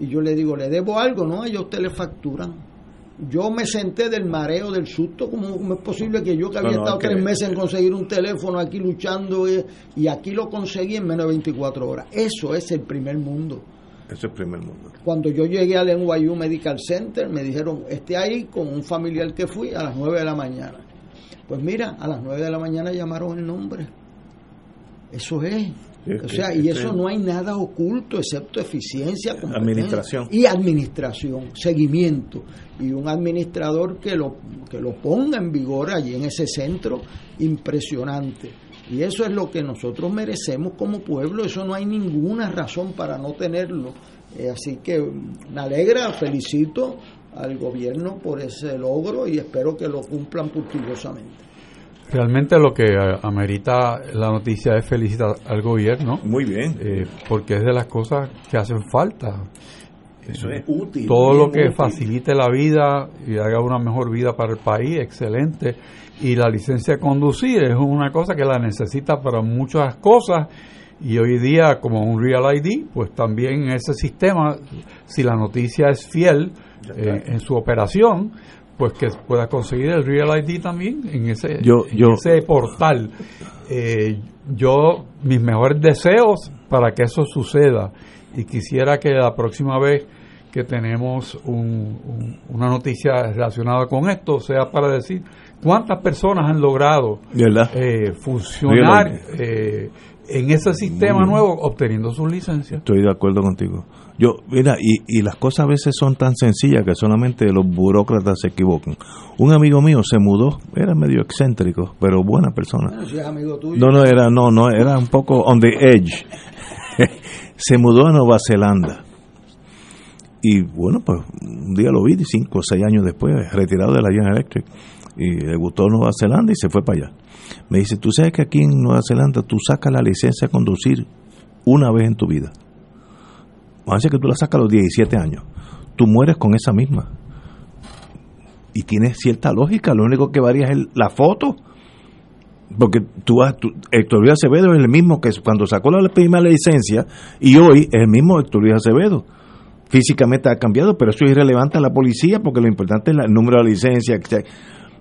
y yo le digo, ¿le debo algo? No, ellos te le facturan yo me senté del mareo, del susto, como es posible que yo que había estado tres meses en conseguir un teléfono aquí luchando eh, y, aquí lo conseguí en menos de 24 horas. Eso es el primer mundo. Eso es el primer mundo. Cuando yo llegué al NYU Medical Center, me dijeron, esté ahí con un familiar que fui a las 9 de la mañana. Pues mira, a las 9 de la mañana llamaron el nombre. Eso es. o sea, y eso no hay nada oculto excepto eficiencia, administración y administración, seguimiento y un administrador que lo que lo ponga en vigor allí en ese centro impresionante. Y eso es lo que nosotros merecemos como pueblo, eso no hay ninguna razón para no tenerlo. Eh, así que me alegra, felicito al gobierno por ese logro y espero que lo cumplan puntuosamente. Realmente lo que amerita la noticia es felicitar al gobierno. Muy bien. Eh, porque es de las cosas que hacen falta. Eso es útil. Todo lo que facilite la vida y haga una mejor vida para el país, excelente. Y la licencia de conducir es una cosa que la necesita para muchas cosas. Y hoy día, como un Real ID, pues también ese sistema, si la noticia es fiel eh, en su operación, pues que pueda conseguir el Real ID también en ese, ese portal. Eh, yo, mis mejores deseos para que eso suceda y quisiera que la próxima vez que tenemos una noticia relacionada con esto sea para decir cuántas personas han logrado eh, funcionar eh, en ese sistema nuevo obteniendo su licencia. Estoy de acuerdo contigo. Yo, mira, y, y las cosas a veces son tan sencillas que solamente los burócratas se equivocan. Un amigo mío se mudó, era medio excéntrico, pero buena persona. No, no, era, no, no, era un poco on the edge. se mudó a Nueva Zelanda. Y bueno, pues un día lo vi, cinco o seis años después, retirado de la General Electric. Y le gustó Nueva Zelanda y se fue para allá. Me dice, tú sabes que aquí en Nueva Zelanda tú sacas la licencia de conducir una vez en tu vida. Vamos a que tú la sacas a los 17 años. Tú mueres con esa misma. Y tiene cierta lógica. Lo único que varía es la foto. Porque tú vas, Héctor Luis Acevedo es el mismo que cuando sacó la primera licencia y hoy es el mismo Héctor Luis Acevedo. Físicamente ha cambiado, pero eso es irrelevante a la policía porque lo importante es el número de licencia.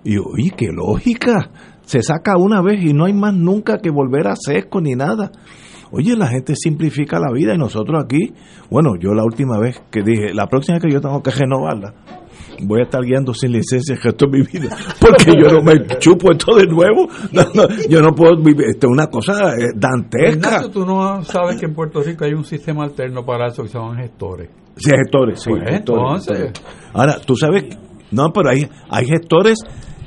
Y oye, qué lógica. Se saca una vez y no hay más nunca que volver a sesco ni nada. Oye, la gente simplifica la vida y nosotros aquí, bueno, yo la última vez que dije, la próxima que yo tengo que renovarla, voy a estar guiando sin licencia el resto de mi vida, porque yo no me chupo esto de nuevo, yo no puedo vivir, esto es una cosa eh, dantesca. tú no sabes que en Puerto Rico hay un sistema alterno para eso que se llaman gestores. Sí, gestores, sí. Pues entonces. Ahora, tú sabes, no, pero hay, hay gestores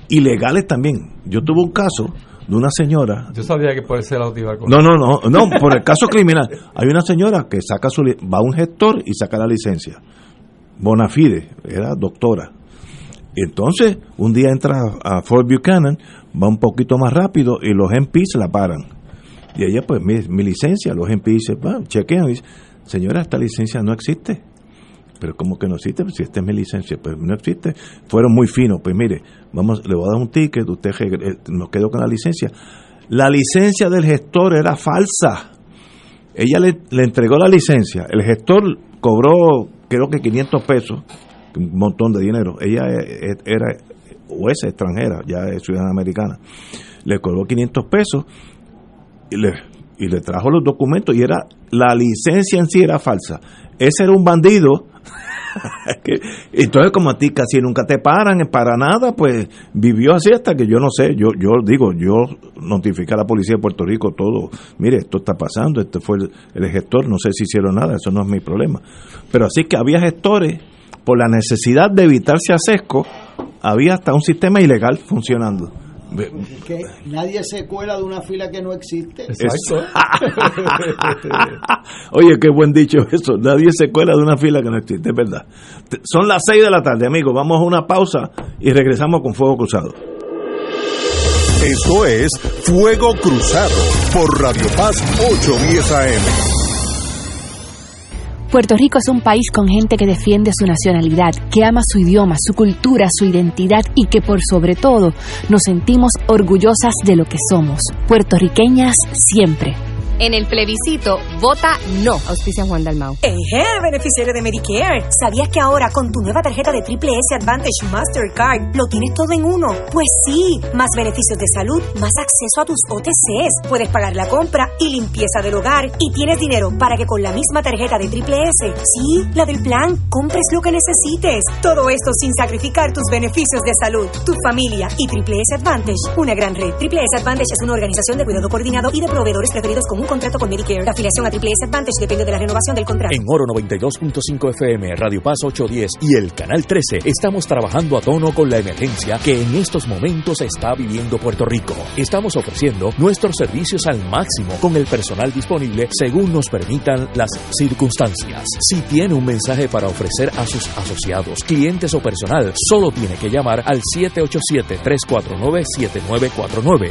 ilegales también. Yo tuve un caso de una señora. Yo sabía que puede ser la No, no, no, no, por el caso criminal. Hay una señora que saca su va a un gestor y saca la licencia. Bonafide, era doctora. Entonces, un día entra a Fort Buchanan, va un poquito más rápido y los MPs la paran. Y ella, pues, mi, licencia, los MPs dicen, bueno, chequean dice, señora, esta licencia no existe pero como que no existe, si esta es mi licencia, pues no existe. Fueron muy finos, pues mire, vamos, le voy a dar un ticket, usted eh, nos quedó con la licencia. La licencia del gestor era falsa. Ella le, entregó la licencia, el gestor cobró creo que 500 pesos, un montón de dinero. Ella e, e, era o es extranjera, ya es ciudadana americana. Le cobró 500 pesos y le, y le trajo los documentos y era la licencia en sí era falsa. Ese era un bandido Entonces, como a ti casi nunca te paran para nada, pues vivió así hasta que yo no sé, yo yo digo, yo notifiqué a la policía de Puerto Rico todo, mire, esto está pasando, este fue el, gestor, no sé si hicieron nada, eso no es mi problema. Pero así que había gestores, por la necesidad de evitarse a sesco, había hasta un sistema ilegal funcionando. Que nadie se cuela de una fila que no existe. Exacto. Oye, qué buen dicho eso. Nadie se cuela de una fila que no existe, es verdad. Son las 6 de la tarde, amigos. Vamos a una pausa y regresamos con Fuego Cruzado. Esto es Fuego Cruzado por Radio Paz 810 AM. Puerto Rico es un país con gente que defiende su nacionalidad, que ama su idioma, su cultura, su identidad y que por sobre todo nos sentimos orgullosas de lo que somos, puertorriqueñas siempre. En el plebiscito, vota no, auspicia Juan Dalmau. Hey, beneficiario de Medicare. ¿Sabías que ahora con tu nueva tarjeta de Triple S Advantage Mastercard lo tienes todo en uno? Pues sí, más beneficios de salud, más acceso a tus OTCs, puedes pagar la compra y limpieza del hogar y tienes dinero para que con la misma tarjeta de Triple S, sí, la del plan, compres lo que necesites. Todo esto sin sacrificar tus beneficios de salud, tu familia y Triple S Advantage, una gran red. Triple S Advantage es una organización de cuidado coordinado y de proveedores preferidos con un contrato con Medicare. Afiliación a Triple S Advantage depende de la renovación del contrato. En Oro 92.5 FM, Radio Paz 810 y el Canal 13 estamos trabajando a tono con la emergencia que en estos momentos está viviendo Puerto Rico. Estamos ofreciendo nuestros servicios al máximo con el personal disponible según nos permitan las circunstancias. Si tiene un mensaje para ofrecer a sus asociados, clientes o personal, solo tiene que llamar al 787-349-7949.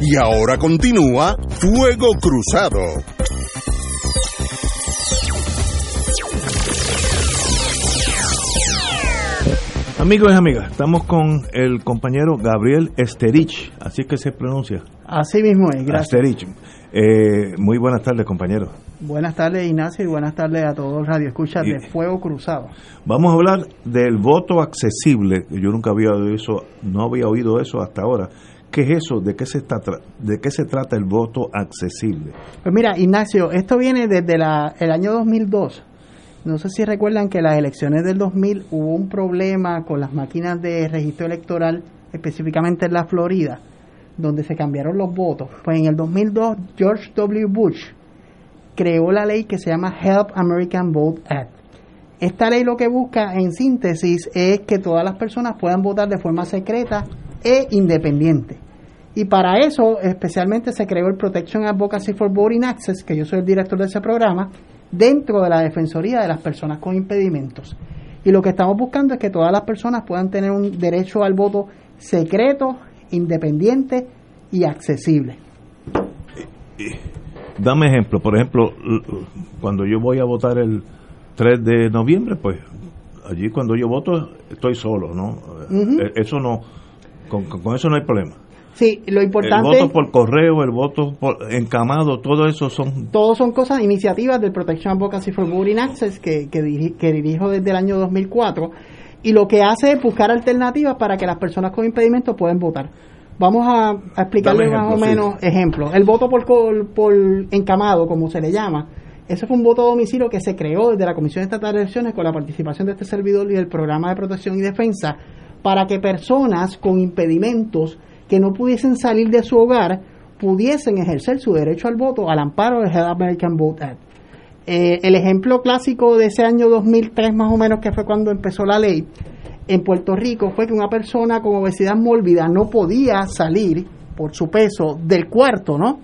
Y ahora continúa Fuego Cruzado. Amigos y amigas, estamos con el compañero Gabriel Esterich, así es que se pronuncia. Así mismo es, gracias. Esterich. Eh, muy buenas tardes, compañero. Buenas tardes, Ignacio, y buenas tardes a todos los radioescuchas Y- de Fuego Cruzado. Vamos a hablar del voto accesible. Yo nunca había oído eso, no había oído eso hasta ahora. ¿Qué es eso? ¿De qué se trata el voto accesible? Pues mira, Ignacio, esto viene desde el año 2002. No sé si recuerdan que en las elecciones del 2000 hubo un problema con las máquinas de registro electoral, específicamente en la Florida, donde se cambiaron los votos. Pues en el 2002 George W. Bush creó la ley que se llama Help American Vote Act. Esta ley lo que busca, en síntesis, es que todas las personas puedan votar de forma secreta e independiente. Y para eso, especialmente, se creó el Protection Advocacy for Voting Access, que yo soy el director de ese programa, dentro de la Defensoría de las Personas con Impedimentos. Y lo que estamos buscando es que todas las personas puedan tener un derecho al voto secreto, independiente y accesible. Dame ejemplo. Por ejemplo, cuando yo voy a votar el 3 de noviembre, pues allí cuando yo voto estoy solo, ¿no? Eh, Eso no, con, con eso no hay problema. Sí, lo importante El voto por correo, el voto por encamado, todo eso son Todos son cosas, iniciativas del Protection Advocacy for Voting Access que, que, que dirijo desde el año 2004 y lo que hace es buscar alternativas para que las personas con impedimentos puedan votar. Vamos a, a explicarle más o menos ejemplos. El voto por, por encamado, como se le llama, ese fue un voto a domicilio que se creó desde la Comisión Estatal de Elecciones con la participación de este servidor y del Programa de Protección y Defensa para que personas con impedimentos que no pudiesen salir de su hogar pudiesen ejercer su derecho al voto al amparo del Head American Vote Act. Eh, el ejemplo clásico de ese año 2003 más o menos, que fue cuando empezó la ley, en Puerto Rico fue que una persona con obesidad mórbida no podía salir por su peso del cuarto, ¿no?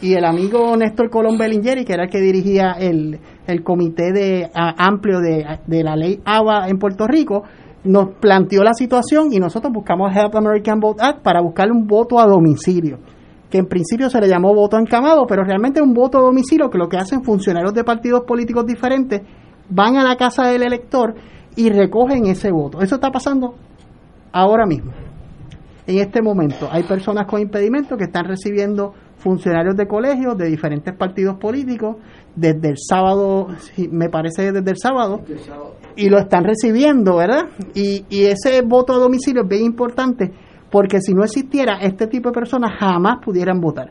Y el amigo Néstor Colón Bellingeri, que era el que dirigía el, el comité de, amplio de, de la ley ABA en Puerto Rico, nos planteó la situación y nosotros buscamos Help American Vote Act para buscarle un voto a domicilio que en principio se le llamó voto encamado, pero realmente es un voto a domicilio que lo que hacen funcionarios de partidos políticos diferentes van a la casa del elector y recogen ese voto. Eso está pasando ahora mismo. En este momento hay personas con impedimentos que están recibiendo funcionarios de colegios de diferentes partidos políticos desde el sábado, me parece desde el sábado, y lo están recibiendo, ¿verdad? Y, y ese voto a domicilio es bien importante porque si no existiera este tipo de personas jamás pudieran votar.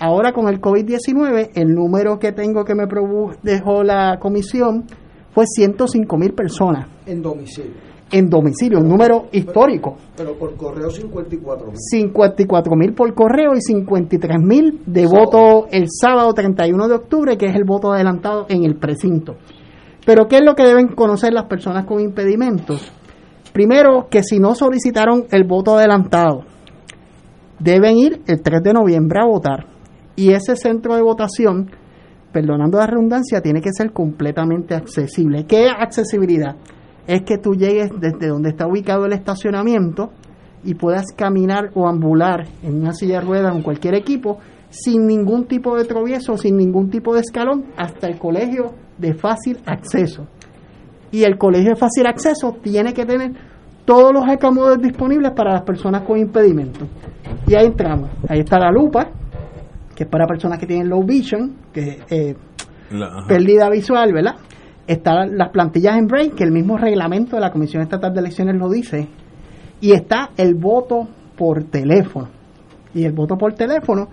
Ahora con el COVID-19, el número que tengo que me dejó la comisión fue 105 mil personas En domicilio. en domicilio, un número histórico. Pero por correo 54 mil. 54 mil por correo y 53 mil de voto el sábado 31 de octubre, que es el voto adelantado en el precinto. Pero ¿qué es lo que deben conocer las personas con impedimentos? Primero, que si no solicitaron el voto adelantado, deben ir el 3 de noviembre a votar. Y ese centro de votación, perdonando la redundancia, tiene que ser completamente accesible. ¿Qué es accesibilidad? Es que tú llegues desde donde está ubicado el estacionamiento y puedas caminar o ambular en una silla de ruedas con cualquier equipo sin ningún tipo de tropiezo, sin ningún tipo de escalón, hasta el colegio de fácil acceso. Y el colegio de fácil acceso tiene que tener todos los acomodos disponibles para las personas con impedimentos. Y ahí entramos. Ahí está la lupa, que es para personas que tienen low vision, que eh, la- pérdida visual, ¿verdad? Están las plantillas en braille, que el mismo reglamento de la Comisión Estatal de Elecciones lo dice. Y está el voto por teléfono. Y el voto por teléfono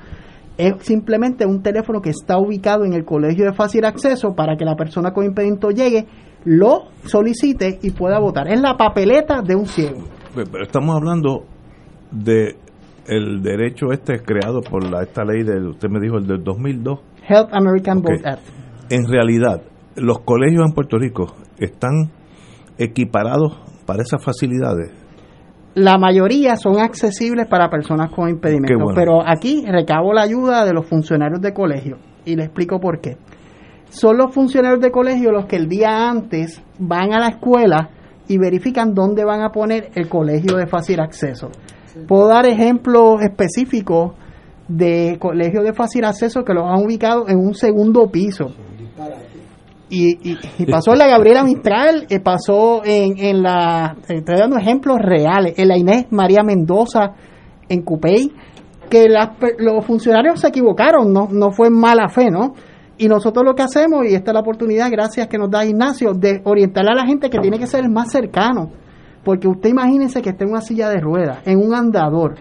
es simplemente un teléfono que está ubicado en el colegio de fácil acceso para que la persona con impedimento llegue, lo solicite y pueda votar. Es la papeleta de un ciego. Pero estamos hablando de el derecho este creado por la, esta ley de usted me dijo el del 2002 Help American Ok. Vote Act. en realidad los colegios en Puerto Rico están equiparados para esas facilidades La mayoría son accesibles para personas con impedimentos, bueno. pero aquí recabo la ayuda de los funcionarios de colegio y le explico por qué. Son los funcionarios de colegio los que el día antes van a la escuela y verifican dónde van a poner el colegio de fácil acceso. Puedo dar ejemplos específicos de colegios de fácil acceso que los han ubicado en un segundo piso. Y, y- y pasó en la Gabriela Mistral, eh, pasó en, en la, estoy dando ejemplos reales, en la Inés María Mendoza en Cupey, que las los funcionarios se equivocaron, no, no fue mala fe, ¿no? Y nosotros lo que hacemos, y esta es la oportunidad, gracias que nos da Ignacio, de orientar a la gente que tiene que ser el más cercano. Porque usted imagínese que está en una silla de ruedas, en un andador,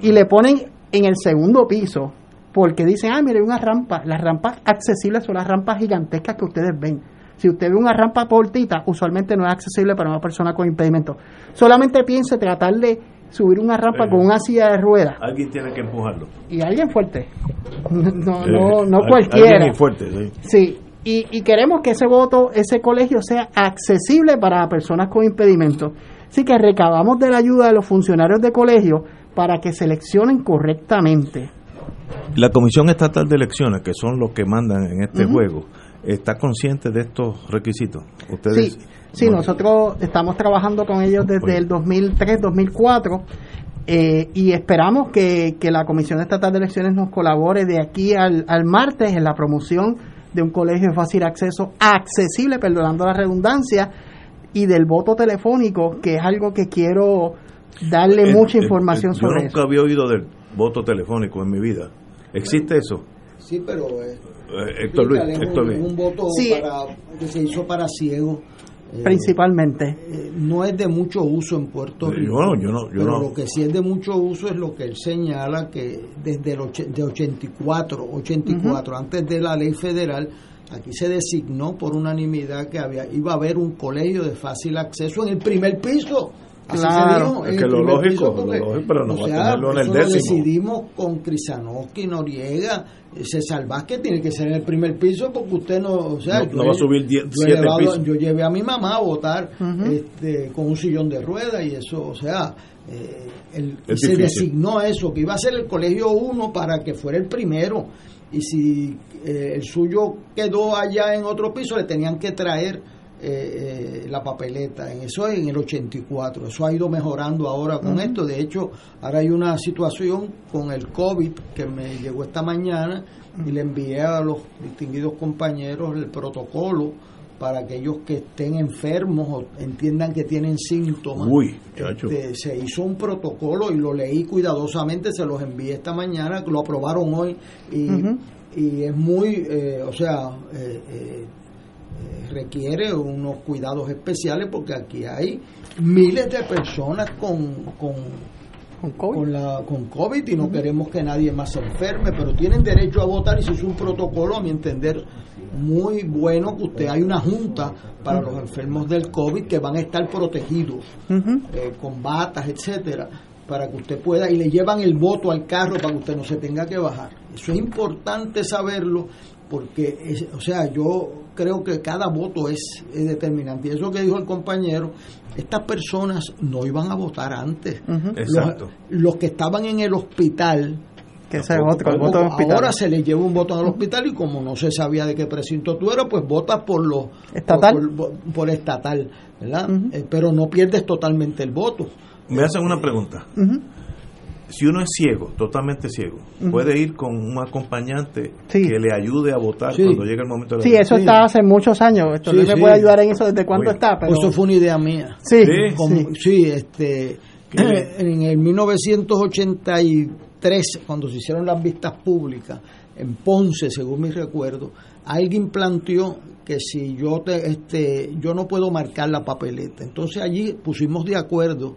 y le ponen en el segundo piso, porque dicen, ah, mire, hay una rampa. Las rampas accesibles son las rampas gigantescas que ustedes ven. Si usted ve una rampa cortita, usualmente no es accesible para una persona con impedimento. Solamente piense tratar de subir una rampa Eh. con una silla de ruedas alguien tiene que empujarlo y alguien fuerte. No, no, no al- cualquiera. alguien fuerte sí. Sí, y, y queremos que ese voto, ese colegio sea accesible para personas con impedimentos. Así que recabamos de la ayuda de los funcionarios de colegio para que seleccionen correctamente. La Comisión Estatal de Elecciones, que son los que mandan en este juego, ¿está consciente de estos requisitos? Ustedes, Sí, sí, nosotros estamos trabajando con ellos desde el 2003-2004 eh, y esperamos que, que la Comisión Estatal de Elecciones nos colabore de aquí al, al martes en la promoción de un colegio de fácil acceso, accesible, perdonando la redundancia, y del voto telefónico, que es algo que quiero darle Eh, mucha eh, información eh, sobre Yo eso. nunca había oído del voto telefónico en mi vida. ¿Existe eso? Sí, pero eh, Eh, Héctor Luis, es Héctor un, Luis. un voto Sí. para, que se hizo para ciegos. eh, Principalmente. eh, no es de mucho uso en Puerto Yo Rico. no, yo no, yo pero no. lo que sí es de mucho uso es lo que él señala que desde el och- de 84, 84, antes de la ley federal, aquí se designó por unanimidad que había iba a haber un colegio de fácil acceso en el primer piso. Así Claro. se dijo, Es que lo lógico, lo pero no o va a tenerlo en el lo décimo. decidimos con Crisanowski, Noriega, eh, César Vázquez, tiene que ser en el primer piso porque usted no, o sea, No- yo no va a subir diez- yo he siete llevado- pisos. yo llevé a mi mamá a votar este, con un sillón de ruedas y eso, o sea, eh, el- Es se difícil. designó eso, que iba a ser el colegio 1 para que fuera el primero. Y si eh, el suyo quedó allá en otro piso, le tenían que traer eh, eh, la papeleta. En eso en el 84. Eso ha ido mejorando ahora con esto. De hecho, ahora hay una situación con el COVID que me llegó esta mañana y le envié a los distinguidos compañeros el protocolo para aquellos que estén enfermos o entiendan que tienen síntomas. Uy. Este, se hizo un protocolo y lo leí cuidadosamente, se los envié esta mañana, lo aprobaron hoy y, y es muy, eh, o sea, eh, eh, requiere unos cuidados especiales porque aquí hay miles de personas con, con, con, COVID. la, con COVID y no queremos que nadie más se enferme, pero tienen derecho a votar y se hizo un protocolo, a mi entender, muy bueno que usted hay una junta para los enfermos del COVID que van a estar protegidos eh, con batas, etcétera, para que usted pueda y le llevan el voto al carro para que usted no se tenga que bajar. Eso es importante saberlo porque, es- o sea, yo creo que cada voto es, es determinante. Y eso que dijo el compañero, estas personas no iban a votar antes. Los- Exacto. Los, que estaban en el hospital. Que ese es otro, el voto hospital. Ahora se le lleva un voto el hospital y como no se sabía de qué precinto tú eras, pues votas por lo Estatal. por, por- por estatal, ¿verdad? Eh, pero no pierdes totalmente el voto. Me hacen una pregunta. Ujú. Si uno es ciego, totalmente ciego, puede ir con un acompañante Sí. que le ayude a votar Sí. cuando llegue el momento de la Sí, eso está hace muchos años. Esto Sí, no me sí. puede ayudar en eso desde cuándo Oye, está, pero Eso fue una idea mía. Sí, Como- sí. sí, este, en el 1983, cuando se hicieron las vistas públicas en Ponce, según mi recuerdo, alguien planteó que si yo te, este, yo no puedo marcar la papeleta. Entonces allí pusimos de acuerdo.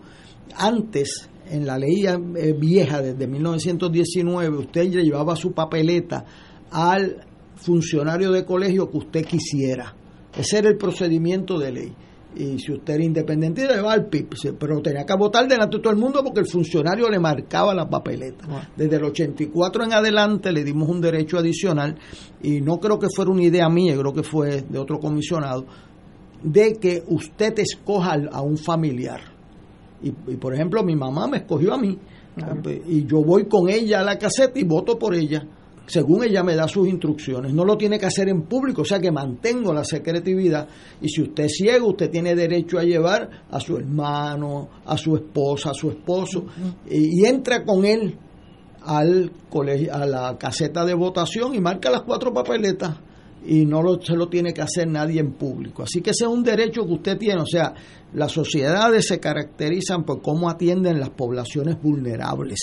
Antes, en la ley eh, vieja desde 1919, usted le llevaba su papeleta al funcionario de colegio que usted quisiera. Ese era el procedimiento de ley. Y si usted era independiente, le va al PIB. Pero tenía que votar delante de todo el mundo porque el funcionario le marcaba la papeleta. Desde el 84 en adelante le dimos un derecho adicional, y no creo que fuera una idea mía, creo que fue de otro comisionado, de que usted escoja a un familiar. Y, y, por ejemplo, mi mamá me escogió a mí. Y yo voy con ella a la caseta y voto por ella, según ella me da sus instrucciones. No lo tiene que hacer en público, o sea que mantengo la secretividad. Y si usted es ciego, usted tiene derecho a llevar a su hermano, a su esposa, a su esposo, y, y entra con él al colegio, a la caseta de votación y marca las cuatro papeletas y no lo, se lo tiene que hacer nadie en público. Así que ese es un derecho que usted tiene. O sea, las sociedades se caracterizan por cómo atienden las poblaciones vulnerables.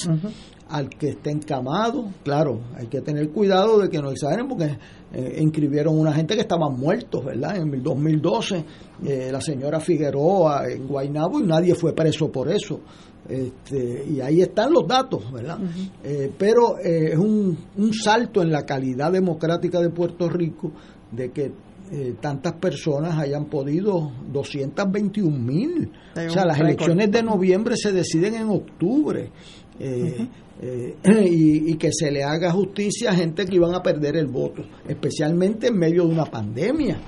Al que esté encamado, claro, hay que tener cuidado de que no exageren porque eh, inscribieron una gente que estaban muertos, ¿verdad? En el 2012, eh, la señora Figueroa en Guaynabo y nadie fue preso por eso. Este, y ahí están los datos, ¿verdad? Eh, pero eh, es un, un salto en la calidad democrática de Puerto Rico de que eh, tantas personas hayan podido, 221 mil. O sea, las elecciones de noviembre se deciden en octubre. Eh, y, y que se le haga justicia a gente que iban a perder el voto, especialmente en medio de una pandemia.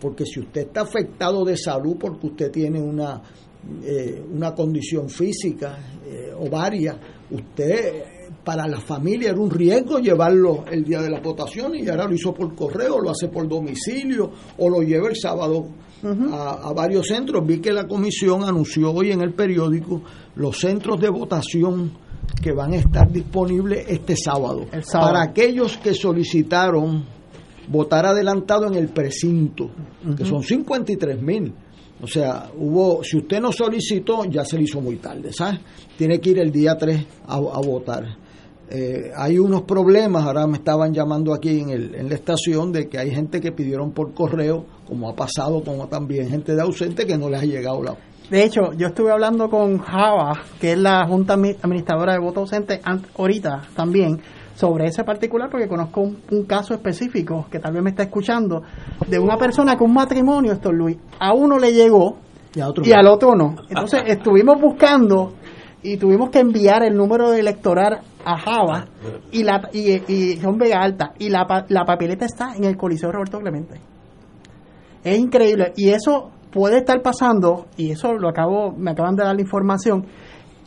Porque si usted está afectado de salud porque usted tiene una, eh, una condición física eh, o varias, usted para la familia era un riesgo llevarlo el día de la votación y ahora lo hizo por correo, lo hace por domicilio o lo lleva el sábado a, a varios centros. Vi que la comisión anunció hoy en el periódico los centros de votación que van a estar disponibles este sábado. sábado. Para aquellos que solicitaron votar adelantado en el precinto, que son 53 mil. O sea, hubo, si usted no solicitó, ya se le hizo muy tarde, ¿sabes? Tiene que ir el día 3 a, a votar. Eh, hay unos problemas, ahora me estaban llamando aquí en, el, en la estación, de que hay gente que pidieron por correo, como ha pasado, como también gente de ausente que no les ha llegado la... De hecho, yo estuve hablando con Java, que es la Junta Administradora de Voto Ausente, ahorita también, sobre ese particular porque conozco un, caso específico que tal vez me está escuchando de una persona con un matrimonio, esto Luis, a uno le llegó y, al otro no. Entonces estuvimos buscando y tuvimos que enviar el número de electoral a Java y la y, y John Vega Alta y la, la papeleta está en el Coliseo Roberto Clemente. Es increíble y eso puede estar pasando y eso lo acabo me acaban de dar la información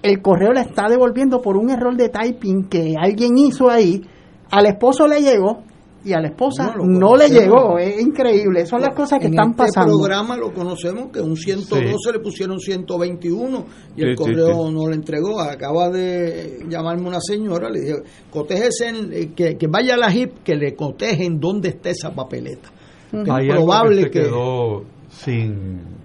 el correo le está devolviendo por un error de typing que alguien hizo ahí, al esposo le llegó y a la esposa no, le llegó, es increíble, son las cosas que están este pasando. En programa lo conocemos que un 112 le pusieron 121 y el correo no le entregó, acaba de llamarme una señora, le dije, cotejese, eh, que, que vaya a la HIP, que le cotejen dónde está esa papeleta. es probable que, quedó sin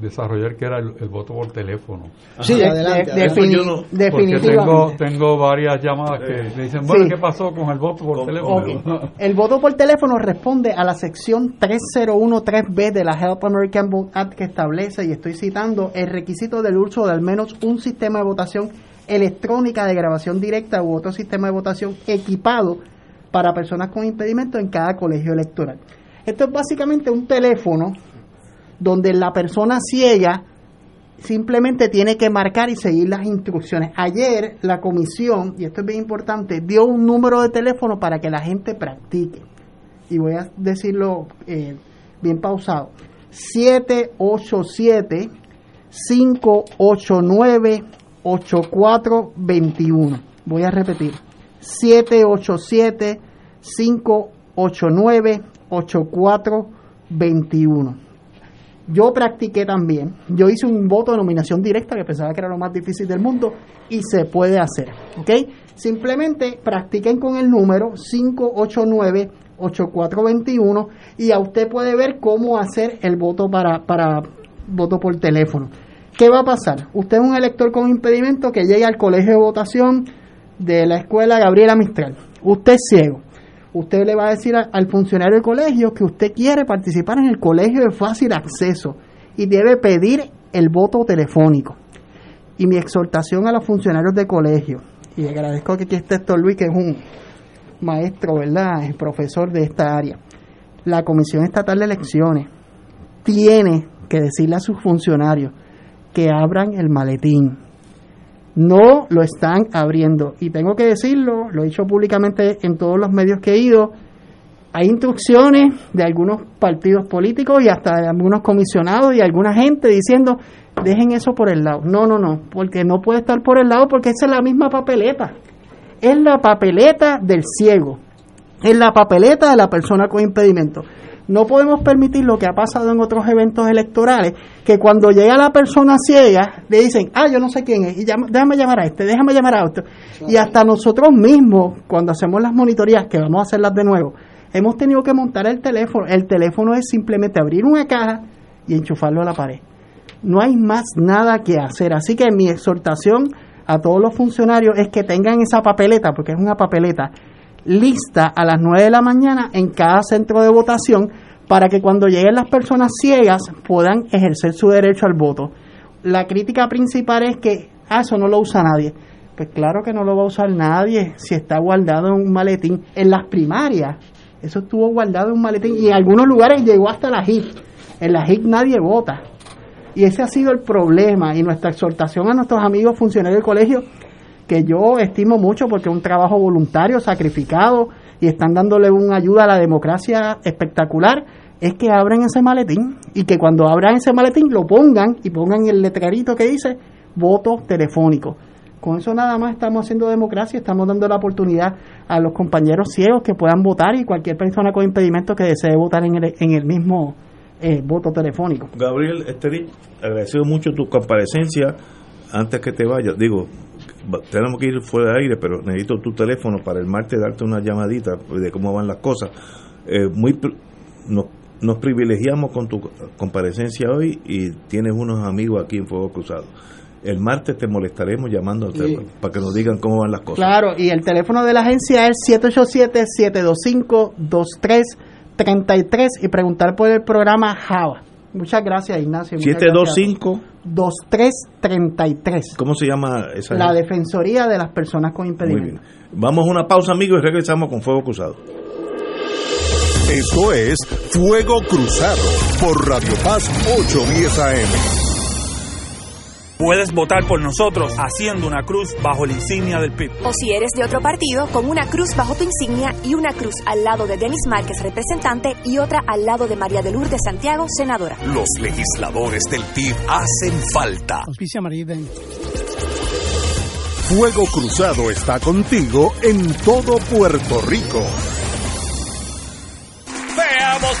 desarrollar que era el, voto por teléfono. Sí, adelante. definitivamente. Tengo, tengo varias llamadas que me dicen, bueno, ¿qué pasó con el voto por teléfono? El voto por teléfono responde a la sección 3013B de la Help American Vote Act que establece, y estoy citando, el requisito del uso de al menos un sistema de votación electrónica de grabación directa u otro sistema de votación equipado para personas con impedimento en cada colegio electoral. Esto es básicamente un teléfono donde la persona ciega simplemente tiene que marcar y seguir las instrucciones. Ayer la comisión, y esto es bien importante, dio un número de teléfono para que la gente practique. Y voy a decirlo eh, bien pausado. 787 589 8421. Voy a repetir. 787 589 8421 yo practiqué también. Yo hice un voto de nominación directa que pensaba que era lo más difícil del mundo y se puede hacer. ¿Ok? Simplemente practiquen con el número 589-8421 y a usted puede ver cómo hacer el voto para, para voto por teléfono. ¿Qué va a pasar? Usted es un elector con impedimento que llegue al colegio de votación de la escuela Gabriela Mistral. Usted es ciego usted le va a decir al funcionario del colegio que usted quiere participar en el colegio de fácil acceso y debe pedir el voto telefónico. Y mi exhortación a los funcionarios de colegio, y agradezco que aquí esté Héctor Luis, que es un maestro, ¿verdad? Es profesor de esta área. La Comisión Estatal de Elecciones tiene que decirle a sus funcionarios que abran el maletín, no lo están abriendo. Y tengo que decirlo, lo he dicho públicamente en todos los medios que he ido, hay instrucciones de algunos partidos políticos y hasta de algunos comisionados y alguna gente diciendo, dejen eso por el lado. No, no, no, porque no puede estar por el lado porque esa es la misma papeleta. Es la papeleta del ciego. Es la papeleta de la persona con impedimento. No podemos permitir lo que ha pasado en otros eventos electorales, que cuando llega la persona ciega, le dicen, ah, yo no sé quién es, y déjame llamar a este, déjame llamar a otro. Y hasta nosotros mismos, cuando hacemos las monitorías, que vamos a hacerlas de nuevo, hemos tenido que montar el teléfono. El teléfono es simplemente abrir una caja y enchufarlo a la pared. No hay más nada que hacer. Así que mi exhortación a todos los funcionarios es que tengan esa papeleta, porque es una papeleta lista a las 9 de la mañana en cada centro de votación para que cuando lleguen las personas ciegas puedan ejercer su derecho al voto. La crítica principal es que ah, eso no lo usa nadie. Pues claro que no lo va a usar nadie si está guardado en un maletín. En las primarias, eso estuvo guardado en un maletín y en algunos lugares llegó hasta la HIP. En la HIP nadie vota. Y ese ha sido el problema y nuestra exhortación a nuestros amigos funcionarios del colegio que yo estimo mucho porque es un trabajo voluntario, sacrificado y están dándole una ayuda a la democracia espectacular, es que abran ese maletín y que cuando abran ese maletín lo pongan y pongan el letrerito que dice voto telefónico. Con eso nada más estamos haciendo democracia, estamos dando la oportunidad a los compañeros ciegos que puedan votar y cualquier persona con impedimento que desee votar en el, en el mismo eh, voto telefónico. Gabriel Esteri, agradecido mucho tu comparecencia. Antes que te vayas, digo, tenemos que ir fuera de aire, pero necesito tu teléfono para el martes darte una llamadita de cómo van las cosas. eh, muy nos, nos privilegiamos con tu comparecencia hoy y tienes unos amigos aquí en Fuego Cruzado. El martes te molestaremos llamándote para que nos digan cómo van las cosas. Claro, y el teléfono de la agencia es 787-725-2333 y preguntar por el programa Java. Muchas gracias, Ignacio. Muchas gracias. 725, 2333. ¿cómo se llama esa? La Defensoría de las Personas con Muy Impedimento. bien. Vamos a una pausa, amigos, y regresamos con Fuego Cruzado. Esto es Fuego Cruzado por Radio Paz 810 AM. Puedes votar por nosotros haciendo una cruz bajo la insignia del PIB. O si eres de otro partido, con una cruz bajo tu insignia y una cruz al lado de Denis Márquez, representante, y otra al lado de María de Lourdes Santiago, senadora. Los legisladores del PIB hacen falta. Fuego Cruzado está contigo en todo Puerto Rico.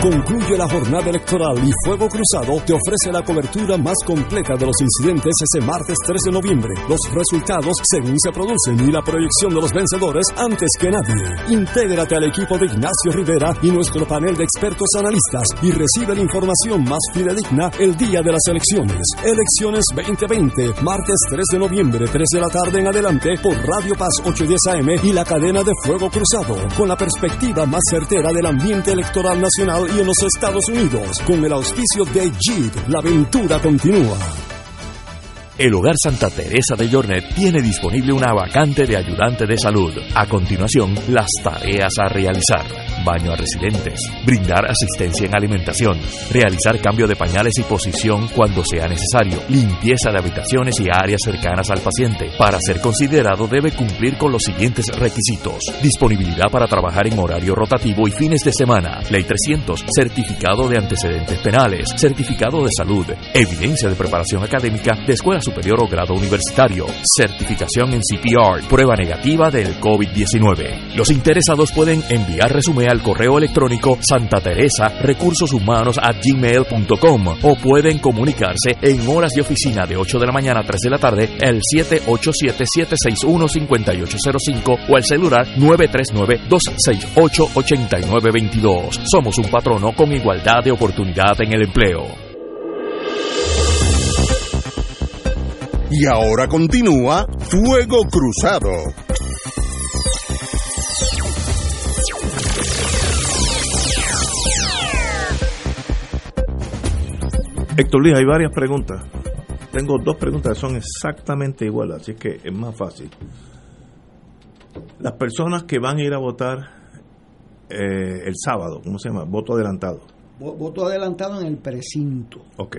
Concluye la jornada electoral y Fuego Cruzado te ofrece la cobertura más completa de los incidentes ese martes 3 de noviembre, los resultados según se producen y la proyección de los vencedores antes que nadie. Intégrate al equipo de Ignacio Rivera y nuestro panel de expertos analistas y recibe la información más fidedigna el día de las elecciones. Elecciones 2020, martes 3 de noviembre, 3 de la tarde en adelante por Radio Paz 810 AM y la cadena de Fuego Cruzado, con la perspectiva más certera del ambiente electoral nacional y en los Estados Unidos, con el auspicio de Jeep. La aventura continúa. El Hogar Santa Teresa de Jornet tiene disponible una vacante de ayudante de salud. A continuación, las tareas a realizar. Baño a residentes, brindar asistencia en alimentación, realizar cambio de pañales y posición cuando sea necesario, limpieza de habitaciones y áreas cercanas al paciente. Para ser considerado debe cumplir con los siguientes requisitos. Disponibilidad para trabajar en horario rotativo y fines de semana. Ley 300, certificado de antecedentes penales, certificado de salud, evidencia de preparación académica de escuela superior o grado universitario, certificación en CPR, prueba negativa del COVID-19. Los interesados pueden enviar resumen al correo electrónico Santa Teresa Recursos Humanos a gmail.com o pueden comunicarse en horas de oficina de 8 de la mañana a 3 de la tarde el 787-761-5805 o el celular 939-268-8922. Somos un patrono con igualdad de oportunidad en el empleo. Y ahora continúa Fuego Cruzado. Héctor Luis, hay varias preguntas. Tengo dos preguntas que son exactamente iguales, así que es más fácil. Las personas que van a ir a votar eh, el sábado, ¿cómo se llama? Voto adelantado. Vo- Voto adelantado en el precinto. Ok.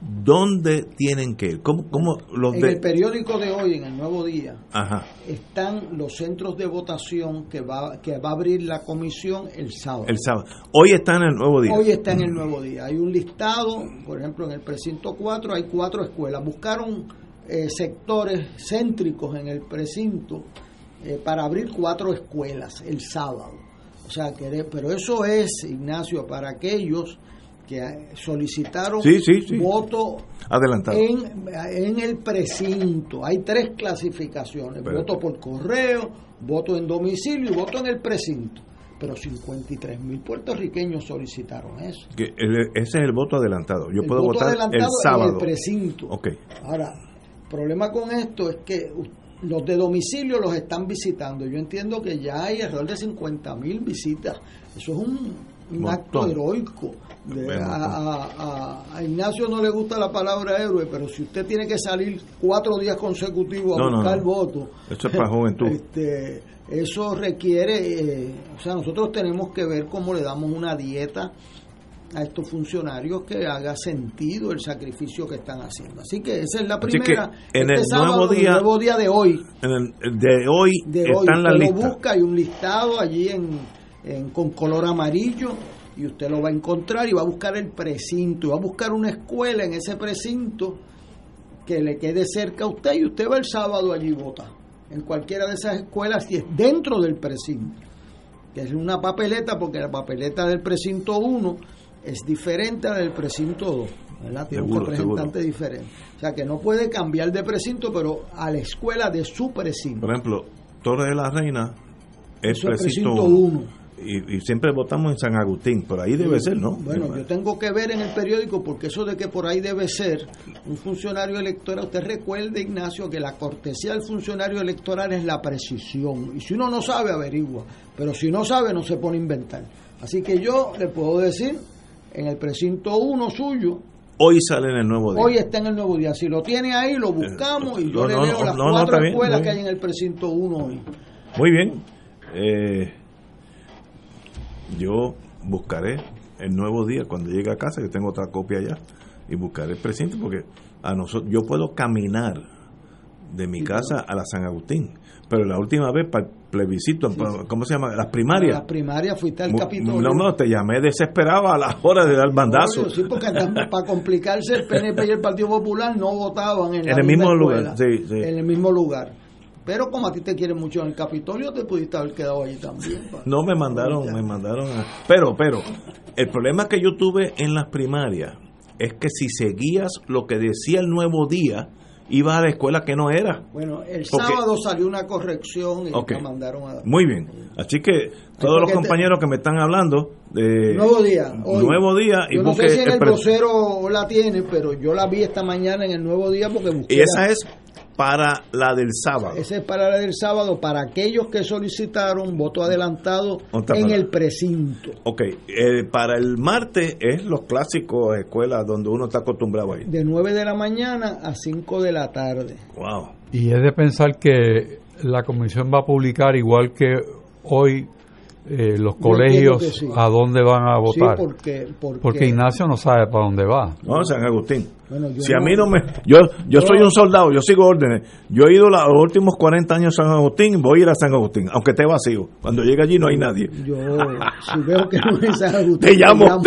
¿Dónde tienen que ir? ¿Cómo, cómo los En de...? el periódico de hoy, en el Nuevo Día, Ajá. están los centros de votación que va, que va a abrir la comisión el sábado. El sábado. Hoy está en el nuevo día. Hoy está en el Nuevo Día. Hay un listado, por ejemplo, en el precinto 4 hay cuatro escuelas. Buscaron eh, sectores céntricos en el precinto eh, para abrir cuatro escuelas el sábado. O sea, que de- pero eso es, Ignacio, para aquellos que solicitaron Sí, sí, sí. voto Adelantado. en, en el precinto. Hay tres clasificaciones, Pero- voto por correo, voto en domicilio y voto en el precinto. Pero 53 mil puertorriqueños solicitaron eso. Que el- ese es el voto adelantado. Yo El puedo voto votar el adelantado sábado. En el precinto. Ahora, el problema con esto es que los de domicilio los están visitando. Yo entiendo que ya hay alrededor de 50 mil visitas. Eso es un, un acto heroico. De- a, a- a- a Ignacio no le gusta la palabra héroe, pero si usted tiene que salir cuatro días consecutivos a No, no, buscar no. votos, Eso es para juventud. este, eso requiere, eh, o sea, nosotros tenemos que ver cómo le damos una dieta a estos funcionarios que haga sentido el sacrificio que están haciendo. Así que esa es la primera. en Este el sábado, nuevo el día- nuevo día de hoy, En el- de hoy de hoy, están usted lo listas. busca, hay un listado allí en, en- con color amarillo y usted lo va a encontrar y va a buscar el precinto, y va a buscar una escuela en ese precinto que le quede cerca a usted y usted va el sábado allí y vota en cualquiera de esas escuelas si es dentro del precinto que es una papeleta porque la papeleta del precinto 1 es diferente a la del precinto 2 ¿verdad? tiene un Seguro, representante diferente o sea que no puede cambiar de precinto pero a la escuela de su precinto Por ejemplo, Torre de la Reina es Eso precinto precinto uno. uno. Y, y siempre votamos en San Agustín, por ahí debe ser, ¿no? Bueno, yo tengo que ver en el periódico porque eso de que por ahí debe ser un funcionario electoral, usted recuerde, Ignacio, que la cortesía del funcionario electoral es la precisión. Y si uno no sabe, averigua. Pero si no sabe, no se pone a inventar. Así que yo le puedo decir, en el precinto 1 suyo, Hoy sale en el nuevo día. hoy está en el nuevo día. Si lo tiene ahí, lo buscamos y yo no, le leo no, las no, cuatro bien, escuelas que hay en el precinto 1 hoy. Muy bien. Eh, yo buscaré el nuevo día cuando llegue a casa, que tengo otra copia allá, y buscaré el precinto porque a nosotros yo puedo caminar de mi casa a la San Agustín, pero la última vez para el plebiscito, ¿cómo se llama? Las primarias. Las primarias fuiste al Capitolio. No, no, te llamé desesperado a la hora de dar bandazo. Obvio, Sí, porque para complicarse el PNP y el Partido Popular no votaban en, el mismo escuela, lugar, sí, sí. En el mismo lugar. Pero como a ti te quieren mucho en el Capitolio, te pudiste haber quedado allí también. No me mandaron, me mandaron. a- Pero, pero, el problema que yo tuve en las primarias es que si seguías lo que decía el nuevo día, ibas a la escuela que no era. Bueno, el Porque- sábado salió una corrección y Ok. la mandaron a... Muy bien. Así que todos los te- compañeros que me están hablando de Nuevo día. hoy. nuevo día y Yo no busque sé si en el vocero la tiene, pero yo la vi esta mañana en el Nuevo Día porque busqué... y esa la- es para la del sábado. Esa es para la del sábado, para aquellos que solicitaron voto adelantado en para- el precinto. Ok, eh, para el martes es los clásicos escuelas donde uno está acostumbrado a ir. De 9 de la mañana a 5 de la tarde. Wow. Y es de pensar que la comisión va a publicar igual que hoy eh, los Yo colegios sí. a dónde van a votar. Sí, porque, porque, Porque Ignacio no sabe para dónde va. No, San Agustín. Bueno, yo si a mí no me... Yo, yo soy un soldado, yo sigo órdenes. Yo he ido la- los últimos 40 años a San Agustín, voy a ir a San Agustín, aunque esté vacío. Cuando llegue allí no hay nadie. Yo, si veo que no es San Agustín, Te llamo.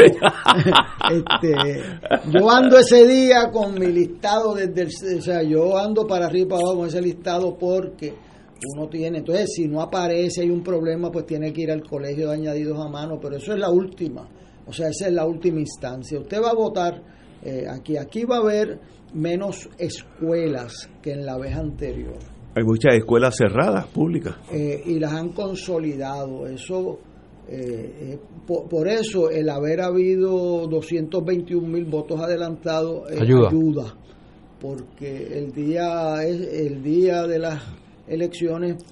Este, yo ando ese día con mi listado desde el, o sea, yo ando para arriba y para abajo con ese listado porque uno tiene, entonces si no aparece, hay un problema, pues tiene que ir al colegio de añadidos a mano, pero eso es la última, o sea, esa es la última instancia. Usted va a votar eh, aquí, aquí va a haber menos escuelas que en la vez anterior. Hay muchas escuelas cerradas, públicas. eh, y las han consolidado. Eso, eh, eh, por, por eso el haber habido 221 mil votos adelantados eh, Ayuda. ayuda, porque el día es el día de las elecciones,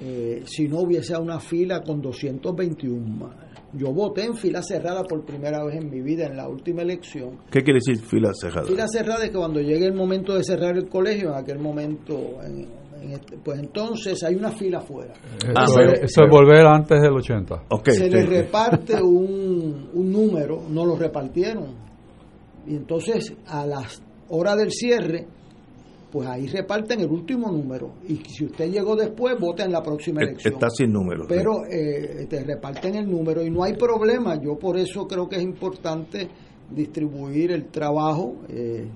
eh, si no hubiese una fila con 221 más. Yo voté en fila cerrada por primera vez en mi vida en la última elección. ¿Qué quiere decir fila cerrada? Fila cerrada es que cuando llegue el momento de cerrar el colegio, en aquel momento, en- en este- pues entonces hay una fila afuera. Ah, Eso, pero- es, eso es volver antes del 80. Ok, se sí, le sí. reparte un, un número, no lo repartieron. Y entonces a las horas del cierre, pues ahí reparten el último número. Y si usted llegó después, vota en la próxima Eh, elección. Está sin número. Pero eh, te reparten el número y no hay problema. Yo por eso creo que es importante distribuir el trabajo. Eh,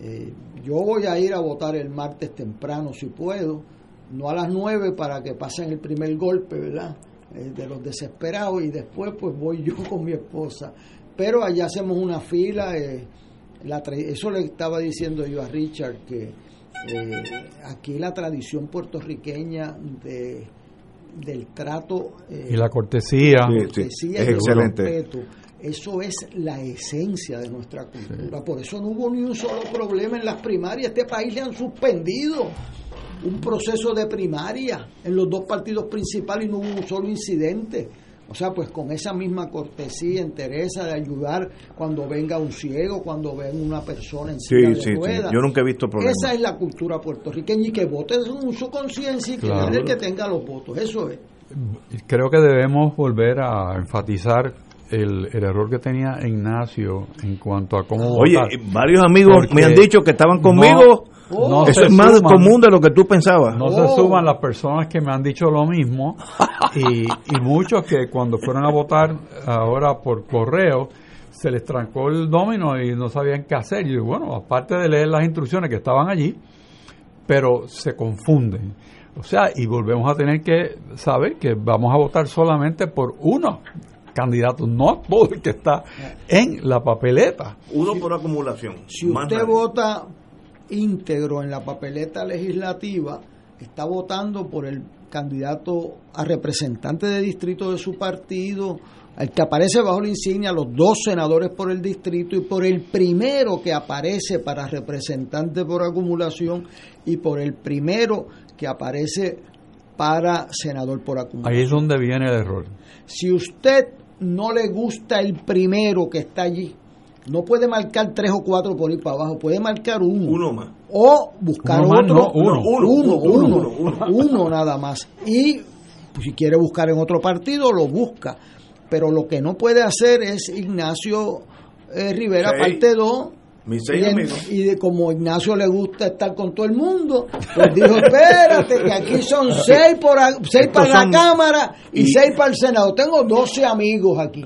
eh, yo voy a ir a votar el martes temprano si puedo, no a las 9 para que pasen el primer golpe, ¿verdad? Eh, de los desesperados y después pues voy yo con mi esposa. Pero allá hacemos una fila. eh, la eso le estaba diciendo yo a Richard que eh, aquí la tradición puertorriqueña de del trato eh, Y la cortesía. Sí, sí. cortesía es y el excelente. respeto. Eso es la esencia de nuestra cultura. Por eso no hubo ni un solo problema en las primarias. Este país le han suspendido un proceso de primaria en los dos partidos principales y no hubo un solo incidente. O sea, pues con esa misma cortesía, interesa de ayudar cuando venga un ciego, cuando venga una persona en silla Sí, de sí, sí. ruedas. Yo nunca he visto problemas. Esa es la cultura puertorriqueña y que vote con su conciencia y que Claro. gane el que tenga los votos. Eso es. Creo que debemos volver a enfatizar el, el error que tenía Ignacio en cuanto a cómo Oye, votar. varios amigos Porque me han dicho que estaban conmigo. no Eso es más suman. común de lo que tú pensabas. No se suman las personas que me han dicho lo mismo y, y muchos que cuando fueron a votar ahora por correo se les trancó el domino y no sabían qué hacer. Y yo, bueno, aparte de leer las instrucciones que estaban allí, pero se confunden. O sea, y volvemos a tener que saber que vamos a votar solamente por uno candidato, no todo el que está en la papeleta. Uno por acumulación. Si usted nadie. vota íntegro en la papeleta legislativa, está votando por el candidato a representante de distrito de su partido, el que aparece bajo la insignia, los dos senadores por el distrito y por el primero que aparece para representante por acumulación y por el primero que aparece para senador por acumulación. Ahí es donde viene el error. Si usted no le gusta el primero que está allí, no puede marcar tres o cuatro por ir para abajo, puede marcar uno. Uno más. O buscar Uno más, otro. no, uno. uno, Uno, uno, uno, uno, uno. uno nada más. Y pues, si quiere buscar en otro partido, lo busca. Pero lo que no puede hacer es Ignacio eh, Rivera, Seis. parte 2. Mis seis Y, en- amigos. y de como Ignacio le gusta estar con todo el mundo, pues dijo, espérate, que aquí son seis, por, seis para son- la Cámara y, y- seis para el Senado. Tengo 12 amigos aquí.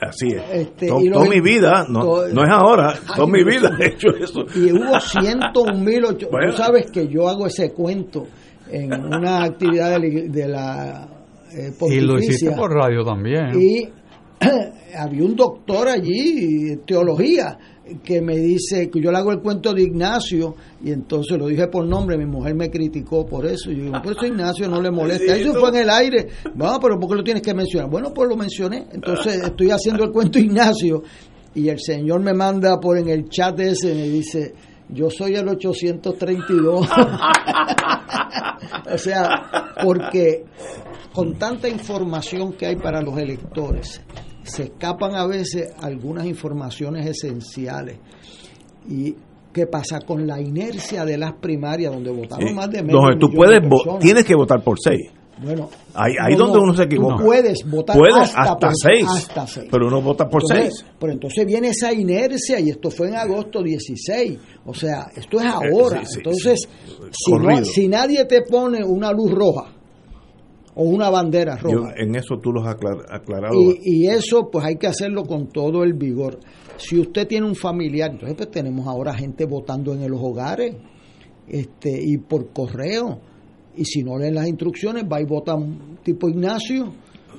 Así es. Este, To- toda mi vida, no, no es ahora, toda mi vida he hecho eso. Y hubo 101 ocho- Bueno. Tú sabes que yo hago ese cuento en una actividad de la, de la eh, Y lo hiciste por radio también. Y había un doctor allí, de teología, que me dice que yo le hago el cuento de Ignacio y entonces lo dije por nombre, mi mujer me criticó por eso. Y yo digo, por eso Ignacio no le molesta. Eso fue en el aire. Bueno, pero ¿por qué lo tienes que mencionar? Bueno, pues lo mencioné. Entonces estoy haciendo el cuento de Ignacio y el señor me manda por en el chat ese, me dice, yo soy el 832. o sea, porque con tanta información que hay para los electores, se escapan a veces algunas informaciones esenciales. ¿Y qué pasa con la inercia de las primarias, donde votaron Sí. más de medio Donde tú puedes, de tienes que votar por seis. Bueno, Ahí, ahí no, donde no, uno se tú equivoca. puedes votar Puedes hasta hasta, por- seis, hasta seis. pero uno vota por Entonces, seis. Pero entonces viene esa inercia y esto fue en agosto 16. O sea, esto es ahora. Eh, sí, sí, entonces. Si, no- si nadie te pone una luz roja o una bandera Yo, roja, en eso tú los has aclar- aclarado. y, y eso pues hay que hacerlo con todo el vigor. Si usted tiene un familiar, entonces pues tenemos ahora gente votando en los hogares este y por correo. Y si no leen las instrucciones, va y vota un tipo Ignacio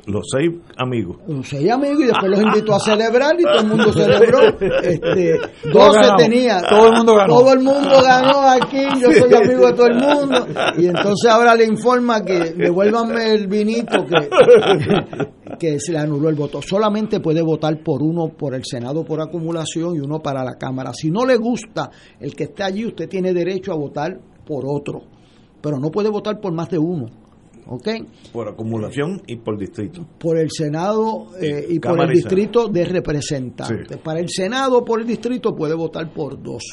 Los seis amigos. los seis amigos y después los invitó a celebrar y todo el mundo celebró. Este, Todos 12 ganamos. tenía. Todo el mundo ganó. Todo el mundo ganó aquí, yo soy amigo de todo el mundo. Y entonces ahora le informa que devuélvanme el vinito que, que se le anuló el voto. Solamente puede votar por uno por el Senado por acumulación y uno para la Cámara. Si no le gusta el que está allí, usted tiene derecho a votar por otro. Pero no puede votar por más de uno. ¿Ok? Por acumulación y por distrito. por el Senado eh, y por el y distrito de representantes. Sí. Para el Senado o por el distrito puede votar por dos.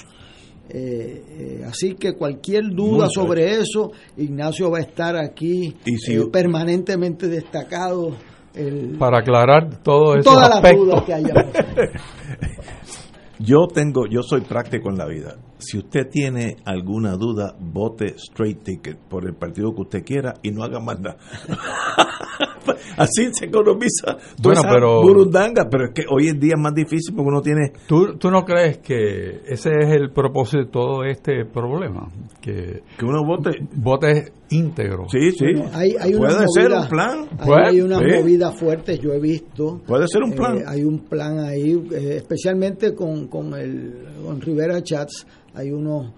Eh, eh, así que cualquier duda Mucho sobre eso, Ignacio va a estar aquí Y si- eh, permanentemente destacado. El, Para aclarar todo ese todas las dudas que haya. Yo tengo, yo soy práctico en la vida. Si usted tiene alguna duda, vote straight ticket por el partido que usted quiera y no haga más nada. Así se economiza toda Bueno, esa pero- burundanga, pero es que hoy en día es más difícil porque uno tiene ¿Tú, ¿Tú no crees que ese es el propósito de todo este problema? Que, que uno vote. votes íntegro. Sí, sí. Bueno, hay, hay Puede ser movidas- un plan. Puede, hay unas sí. movidas fuertes, yo he visto. Puede ser un plan. Eh, hay un plan ahí, eh, especialmente con, con, el, con Rivera Chats, hay unos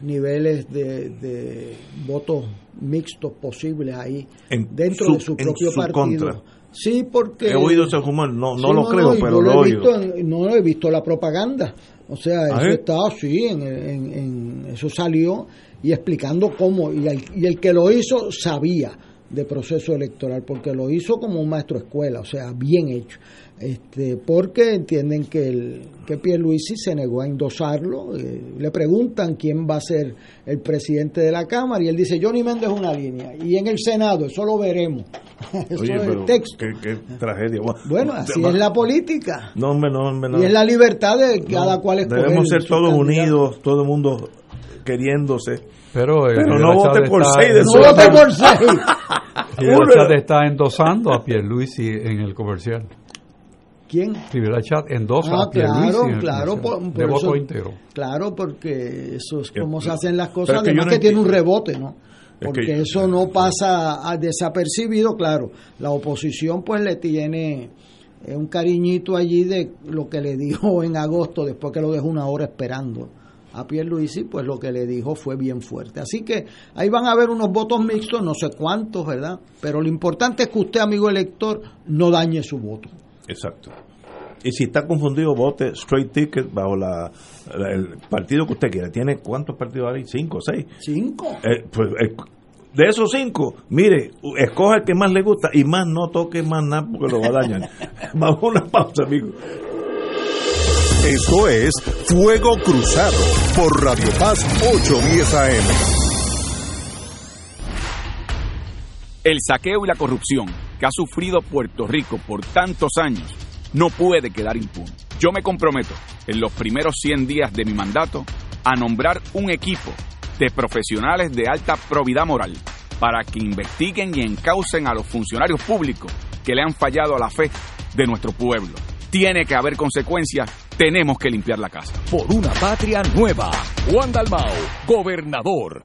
niveles de, de votos mixtos posibles ahí En dentro su- de su en propio su partido. contra. Sí, porque... He oído ese rumor, no, no Sí, lo creo, y pero yo lo he oído. visto en- no he visto la propaganda. O sea, ¿Ah, eso sí? está así, en, en- en- eso salió y explicando cómo. Y el, y el que lo hizo sabía de proceso electoral, porque lo hizo como un maestro escuela, o sea, bien hecho. Este, porque entienden que el que Pierluisi se negó a endosarlo. eh, le preguntan quién va a ser el presidente de la Cámara y él dice, Johnny Méndez es una línea. Y en el Senado, eso lo veremos. eso Oye, es el texto. Qué, qué tragedia. Bueno, así es la política. No, no, no. Y es la libertad de cada cual escoger Debemos ser todos candidato. unidos, todo el mundo queriéndose. Pero, eh, no vote por seis de No vote por seis. Rivera. Chat está endosando a Pierluisi en el comercial. ¿Quién? Rivera Chat endosa Ah, a Pierluisi claro, en el claro, por- de voto eso- íntegro. Claro, porque eso es Que- como se hacen las cosas, que además no que tiene un rebote, ¿no? Es Porque que- eso no pasa a desapercibido, claro. La oposición pues le tiene eh, un cariñito allí de lo que le dijo en agosto, después que lo dejó una hora esperando a Pierluisi, pues lo que le dijo fue bien fuerte. Así que ahí van a haber unos votos mixtos, no sé cuántos, ¿verdad? Pero lo importante es que usted, amigo elector, no dañe su voto. Exacto. Y si está confundido, vote straight ticket bajo la, la- el partido que usted quiera. ¿Tiene cuántos partidos hay? ¿Cinco o seis? Cinco. Eh, pues, eh, de esos cinco, mire, escoja el que más le gusta y más no toque más nada porque lo va a dañar. Vamos a una pausa, amigo. Esto es Fuego Cruzado por Radio Paz 810 AM. El saqueo y la corrupción que ha sufrido Puerto Rico por tantos años no puede quedar impune. Yo me comprometo en los primeros 100 días de mi mandato a nombrar un equipo de profesionales de alta probidad moral para que investiguen y encaucen a los funcionarios públicos que le han fallado a la fe de nuestro pueblo. Tiene que haber consecuencias, tenemos que limpiar la casa. Por una patria nueva. Juan Dalmao, gobernador.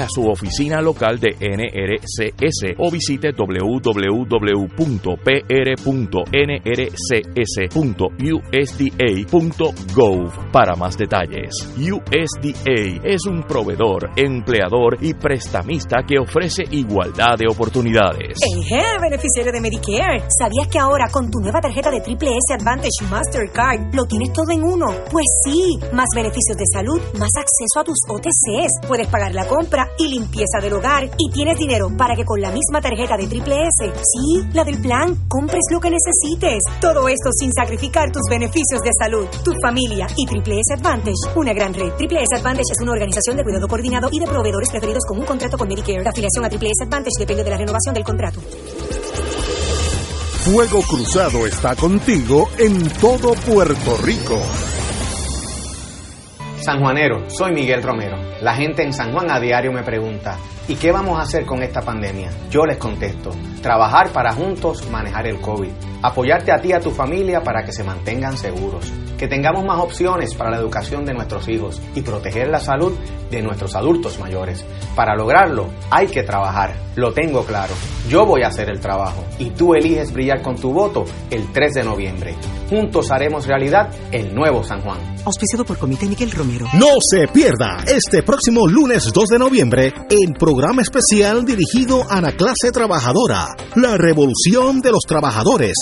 a su oficina local de NRCS o visite www.pr.nrcs.usda.gov para más detalles. USDA es un proveedor, empleador y prestamista que ofrece igualdad de oportunidades. Eje, beneficiario de Medicare. ¿Sabías que ahora con tu nueva tarjeta de Triple S Advantage Mastercard lo tienes todo en uno? Pues sí, más beneficios de salud, más acceso a tus OTCs, puedes pagar la compra y limpieza del hogar y tienes dinero para que con la misma tarjeta de Triple S, sí, la del plan, compres lo que necesites. Todo esto sin sacrificar tus beneficios de salud, tu familia y Triple S Advantage, una gran red. Triple S Advantage es una organización de cuidado coordinado y de proveedores preferidos con un contrato con Medicare. La afiliación a Triple S Advantage depende de la renovación del contrato. Fuego Cruzado está contigo en todo Puerto Rico. Sanjuanero, soy Miguel Romero. La gente en San Juan a diario me pregunta, ¿y qué vamos a hacer con esta pandemia? Yo les contesto, trabajar para juntos manejar el COVID, apoyarte a ti y a tu familia para que se mantengan seguros, que tengamos más opciones para la educación de nuestros hijos y proteger la salud de nuestros adultos mayores. Para lograrlo hay que trabajar, lo tengo claro. Yo voy a hacer el trabajo y tú eliges brillar con tu voto el 3 de noviembre. Juntos haremos realidad el nuevo San Juan. Auspiciado por Comité Miguel Romero. No se pierda este próximo lunes 2 de noviembre el programa especial dirigido a la clase trabajadora, la revolución de los trabajadores,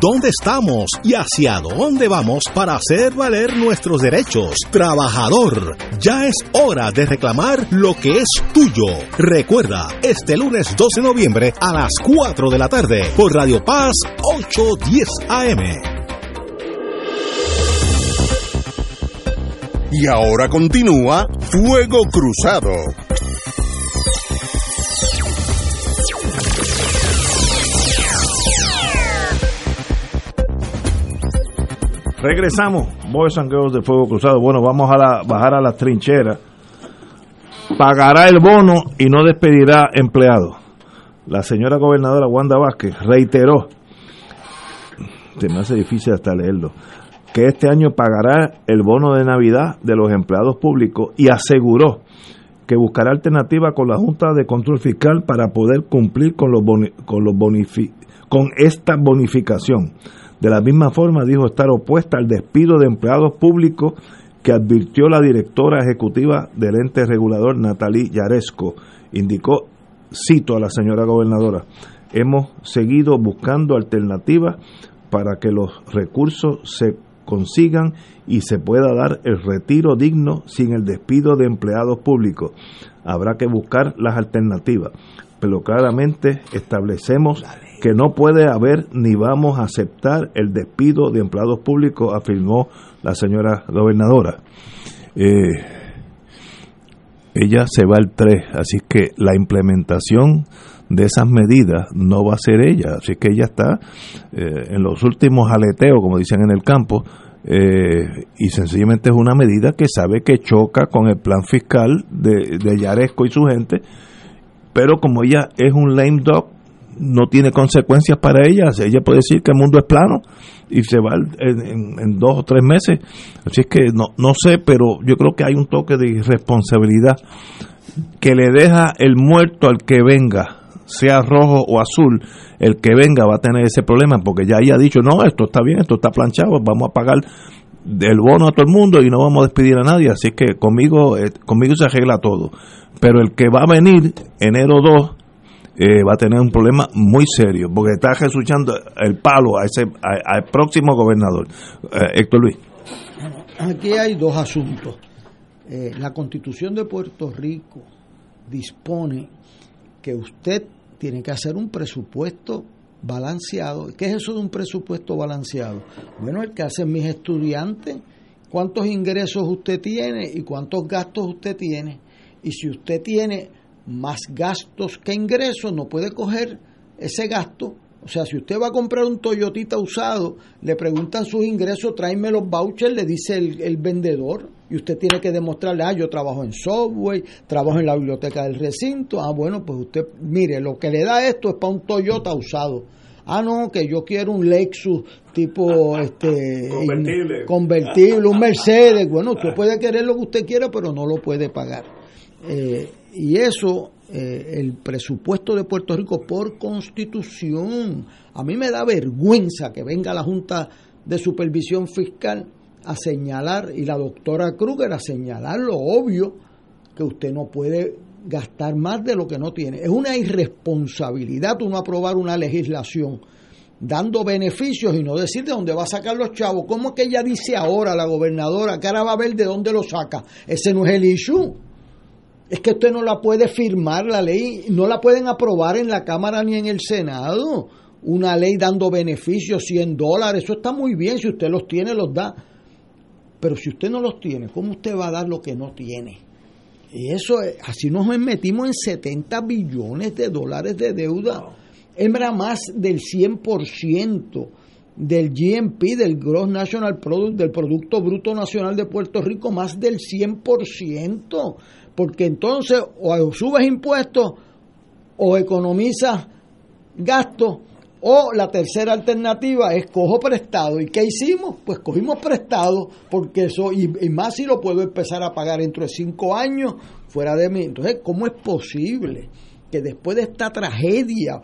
dónde estamos y hacia dónde vamos para hacer valer nuestros derechos. Trabajador, ya es hora de reclamar lo que es tuyo. Recuerda, este lunes 2 de noviembre a las 4 de la tarde por Radio Paz 810 AM. Y ahora continúa Fuego Cruzado. Regresamos, Boys and Girls de Fuego Cruzado. Bueno, vamos a bajar a las trincheras. Pagará el bono y no despedirá empleados. La señora gobernadora Wanda Vázquez reiteró se me hace difícil hasta leerlo, que este año pagará el bono de Navidad de los empleados públicos y aseguró que buscará alternativa con la Junta de Control Fiscal para poder cumplir con, los con, los con esta bonificación. De la misma forma, dijo estar opuesta al despido de empleados públicos que advirtió la directora ejecutiva del ente regulador Natalie Yaresco. Indicó, cito a la señora gobernadora, hemos seguido buscando alternativas para que los recursos se consigan y se pueda dar el retiro digno sin el despido de empleados públicos. Habrá que buscar las alternativas, pero claramente establecemos que no puede haber ni vamos a aceptar el despido de empleados públicos, afirmó la señora gobernadora. Eh, ella se va el 3, así que la implementación de esas medidas no va a ser ella. Así que ella está eh, en los últimos aleteos, como dicen en el campo, eh, y sencillamente es una medida que sabe que choca con el plan fiscal de, de Yaresco y su gente, pero como ella es un lame dog, no tiene consecuencias para ella. Ella puede decir que el mundo es plano y se va en, dos o tres meses. Así es que no, no sé, pero yo creo que hay un toque de irresponsabilidad que le deja el muerto al que venga sea rojo o azul, el que venga va a tener ese problema porque ya ella ha dicho, no, esto está bien, esto está planchado, vamos a pagar el bono a todo el mundo y no vamos a despedir a nadie, así que conmigo, eh, conmigo se arregla todo. Pero el que va a venir enero 2 eh, va a tener un problema muy serio porque está escuchando el palo a ese al próximo gobernador. Eh, Héctor Luis. Aquí hay dos asuntos. la constitución de Puerto Rico dispone que usted tiene que hacer un presupuesto balanceado. ¿Qué es eso de un presupuesto balanceado? Bueno, el que hacen mis estudiantes, cuántos ingresos usted tiene y cuántos gastos usted tiene. Y si usted tiene más gastos que ingresos, no puede coger ese gasto. O sea, si usted va a comprar un Toyotita usado, le preguntan sus ingresos, tráeme los vouchers, le dice el, el vendedor y usted tiene que demostrarle, ah, yo trabajo en software, trabajo en la biblioteca del recinto, ah, bueno, pues usted, mire, lo que le da esto es para un Toyota usado. Ah, no, que yo quiero un Lexus tipo este convertible, convertible un Mercedes. Bueno, usted puede querer lo que usted quiera, pero no lo puede pagar. Eh, y eso, eh, el presupuesto de Puerto Rico por constitución. A mí me da vergüenza que venga la Junta de Supervisión Fiscal a señalar, y la doctora Kruger a señalar lo obvio, que usted no puede gastar más de lo que no tiene. Es una irresponsabilidad uno aprobar una legislación dando beneficios y no decir de dónde va a sacar los chavos. ¿Cómo que ella dice ahora, la gobernadora, que ahora va a ver de dónde lo saca? Ese no es el issue. Es que usted no la puede firmar la ley, no la pueden aprobar en la Cámara ni en el Senado. Una ley dando beneficios, 100 dólares, eso está muy bien, si usted los tiene, los da. Pero si usted no los tiene, ¿cómo usted va a dar lo que no tiene? Y eso, así nos metimos en 70 billones de dólares de deuda. Era más del 100% del GNP, del Gross National Product, del Producto Bruto Nacional de Puerto Rico, más del 100%. Porque entonces o subes impuestos o economizas gastos o la tercera alternativa es cojo prestado. ¿Y qué hicimos? Pues cogimos prestado, porque eso, y, más si lo puedo empezar a pagar dentro de cinco años fuera de mí. Entonces, ¿cómo es posible que después de esta tragedia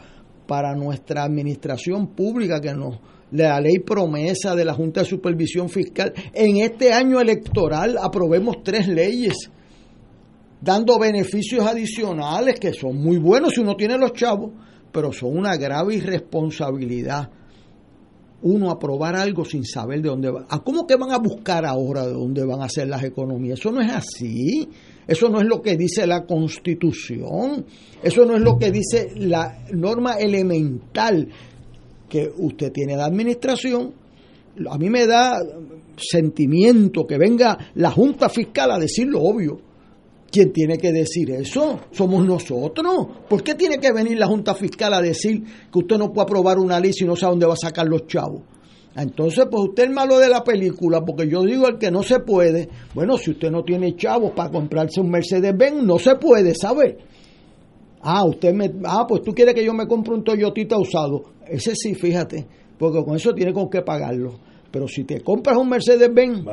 para nuestra administración pública que nos la ley promesa de la Junta de Supervisión Fiscal, en este año electoral aprobemos tres leyes dando beneficios adicionales que son muy buenos si uno tiene los chavos pero son una grave irresponsabilidad uno aprobar algo sin saber de dónde va. ¿A cómo que van a buscar ahora de dónde van a ser las economías? Eso no es así. Eso no es lo que dice la Constitución. Eso no es lo que dice la norma elemental que usted tiene de administración. A mí me da sentimiento que venga la Junta Fiscal a decir lo obvio ¿Quién tiene que decir eso? Somos nosotros. ¿Por qué tiene que venir la Junta Fiscal a decir que usted no puede aprobar una ley si no sabe dónde va a sacar los chavos? Entonces, pues usted es malo de la película, porque yo digo el que no se puede. Bueno, si usted no tiene chavos para comprarse un Mercedes-Benz, no se puede, ¿sabe? Ah, usted me. Ah, pues tú quieres que yo me compre un Toyotita usado. Ese sí, fíjate. porque con eso tiene con qué pagarlo. Pero si te compras un Mercedes-Benz,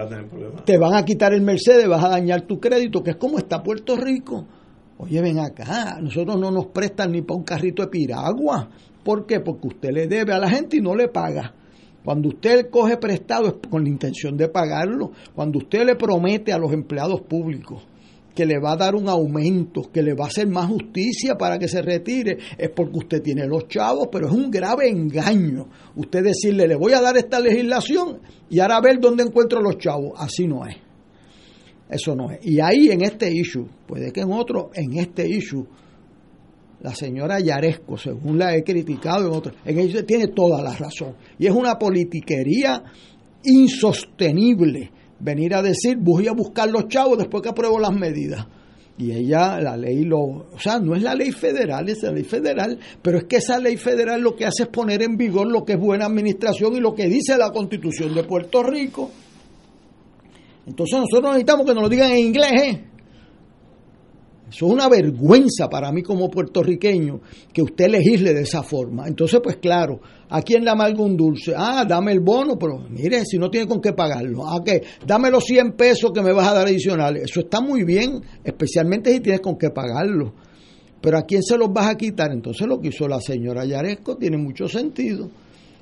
te van a quitar el Mercedes, vas a dañar tu crédito, que es como está Puerto Rico. Oye, ven acá, nosotros no nos prestan ni para un carrito de piragua. ¿Por qué? Porque usted le debe a la gente y no le paga. Cuando usted coge prestado es con la intención de pagarlo. Cuando usted le promete a los empleados públicos que le va a dar un aumento, que le va a hacer más justicia para que se retire, es porque usted tiene los chavos, pero es un grave engaño. Usted decirle, le voy a dar esta legislación y ahora a ver dónde encuentro los chavos. Así no es. Eso no es. Y ahí en este issue, puede que en otro, en este issue, la señora Yaresco, según la he criticado en otro, en ella tiene toda la razón. Y es una politiquería insostenible venir a decir, voy a buscar los chavos después que apruebo las medidas. Y ella, la ley lo, o sea, no es la ley federal, es la ley federal, pero es que esa ley federal lo que hace es poner en vigor lo que es buena administración y lo que dice la constitución de Puerto Rico. Entonces nosotros necesitamos que nos lo digan en inglés, ¿eh? Eso es una vergüenza para mí como puertorriqueño que usted legisle de esa forma. Entonces, pues claro, ¿a quién le amarga un dulce? Ah, dame el bono, pero mire, si no tiene con qué pagarlo. ¿A qué? Dame los 100 pesos que me vas a dar adicionales. Eso está muy bien, especialmente si tienes con qué pagarlo. Pero ¿a quién se los vas a quitar? Entonces lo que hizo la señora Yaresco tiene mucho sentido.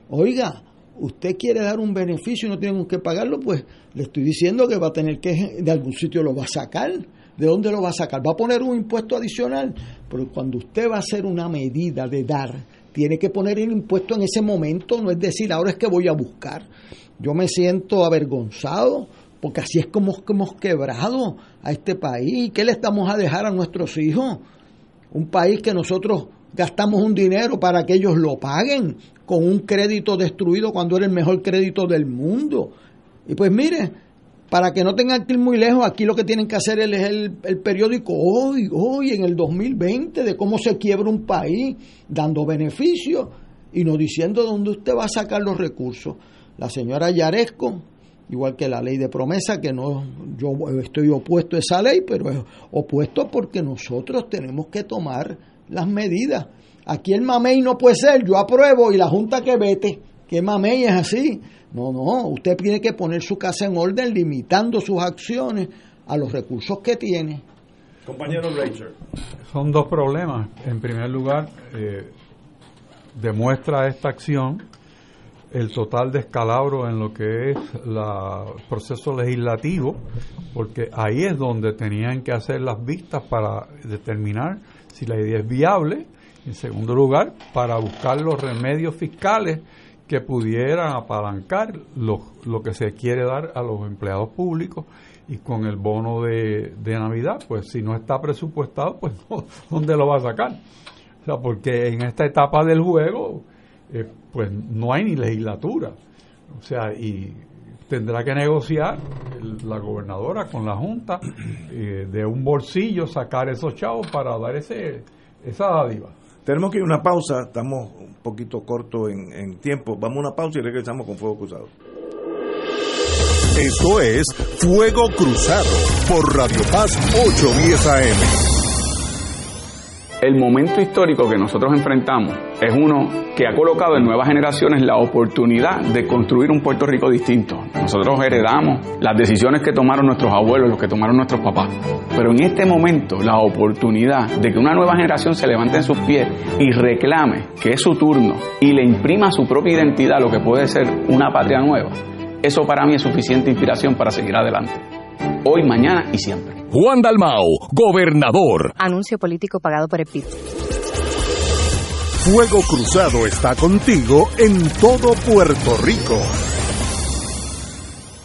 Oiga, usted quiere dar un beneficio y no tiene con qué pagarlo, pues le estoy diciendo que va a tener que, de algún sitio lo va a sacar ¿De dónde lo va a sacar? ¿Va a poner un impuesto adicional? Pero cuando usted va a hacer una medida de dar, tiene que poner el impuesto en ese momento, no es decir, ahora es que voy a buscar. Yo me siento avergonzado porque así es como hemos quebrado a este país. ¿Qué le estamos a dejar a nuestros hijos? Un país que nosotros gastamos un dinero para que ellos lo paguen con un crédito destruido cuando era el mejor crédito del mundo. Y pues mire, para que no tengan que ir muy lejos, aquí lo que tienen que hacer es el, el, periódico hoy, hoy, en el 2020, de cómo se quiebra un país, dando beneficios y no diciendo dónde usted va a sacar los recursos. La señora Yaresco, igual que la ley de promesa, que no, yo estoy opuesto a esa ley, pero es opuesto porque nosotros tenemos que tomar las medidas. Aquí el mamey no puede ser, yo apruebo y la Junta que vete, que mamey es así. No, no, usted tiene que poner su casa en orden limitando sus acciones a los recursos que tiene. Compañero Rachel. Son dos problemas. En primer lugar, eh, demuestra esta acción el total descalabro en lo que es el proceso legislativo, porque ahí es donde tenían que hacer las vistas para determinar si la idea es viable. En segundo lugar, para buscar los remedios fiscales que pudieran apalancar lo, lo, que se quiere dar a los empleados públicos y con el bono de, Navidad, pues si no está presupuestado, pues ¿dónde lo va a sacar? O sea, porque en esta etapa del juego, eh, pues no hay ni legislatura. O sea, y tendrá que negociar la gobernadora con la Junta eh, de un bolsillo sacar esos chavos para dar ese esa dádiva. Tenemos que ir a una pausa, estamos un poquito cortos en, en tiempo. Vamos a una pausa y regresamos con Fuego Cruzado. Esto es Fuego Cruzado por Radio Paz 810 AM. El momento histórico que nosotros enfrentamos es uno que ha colocado en nuevas generaciones la oportunidad de construir un Puerto Rico distinto. Nosotros heredamos las decisiones que tomaron nuestros abuelos, los que tomaron nuestros papás. Pero en este momento la oportunidad de que una nueva generación se levante en sus pies y reclame que es su turno y le imprima su propia identidad lo que puede ser una patria nueva, eso para mí es suficiente inspiración para seguir adelante. Hoy, mañana y siempre. Juan Dalmau, gobernador. Anuncio político pagado por el PIB. Fuego Cruzado está contigo en todo Puerto Rico.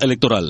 Electoral.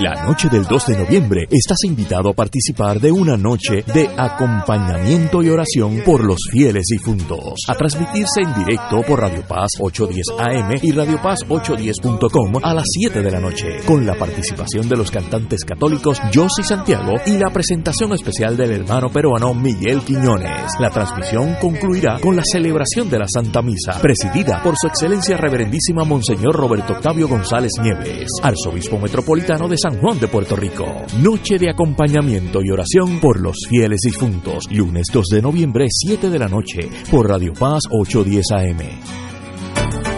La noche del 2 de noviembre estás invitado a participar de una noche de acompañamiento y oración por los fieles difuntos, a transmitirse en directo por Radio Paz 810 AM y Radio Paz 810.com a las 7 de la noche, con la participación de los cantantes católicos Josie Santiago y la presentación especial del hermano peruano Miguel Quiñones. La transmisión concluirá con la celebración de la Santa Misa, presidida por su excelencia reverendísima Monseñor Roberto Octavio González Nieves, arzobispo metropolitano de San Juan de Puerto Rico. Noche de acompañamiento y oración por los fieles difuntos, lunes 2 de noviembre, 7 de la noche, por Radio Paz 810 AM.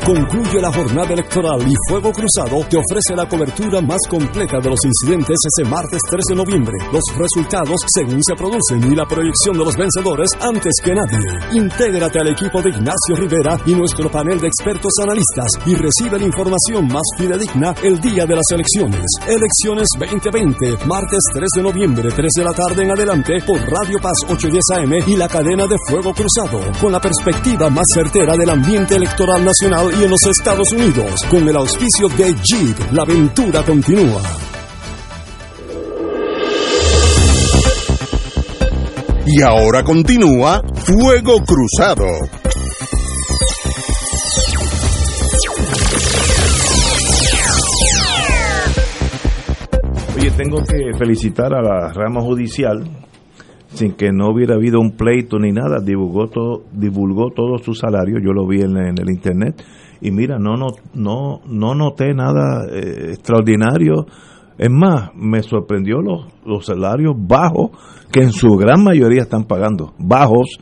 Concluye la jornada electoral y Fuego Cruzado te ofrece la cobertura más completa de los incidentes ese martes 3 de noviembre. Los resultados según se producen y la proyección de los vencedores antes que nadie. Intégrate al equipo de Ignacio Rivera y nuestro panel de expertos analistas y recibe la información más fidedigna el día de las elecciones. Elecciones 2020, martes 3 de noviembre, 3 de la tarde en adelante por Radio Paz 810 AM y la cadena de Fuego Cruzado, con la perspectiva más certera del ambiente electoral nacional y en los Estados Unidos. Con el auspicio de Jeep, la aventura continúa. Y ahora continúa Fuego Cruzado. Oye, tengo que felicitar a la rama judicial, sin que no hubiera habido un pleito ni nada, divulgó todo, divulgó todo su salario, yo lo vi en, en el internet, y mira, no, no, no, no noté nada eh, extraordinario. Es más, me sorprendió los, los salarios bajos que en su gran mayoría están pagando, bajos,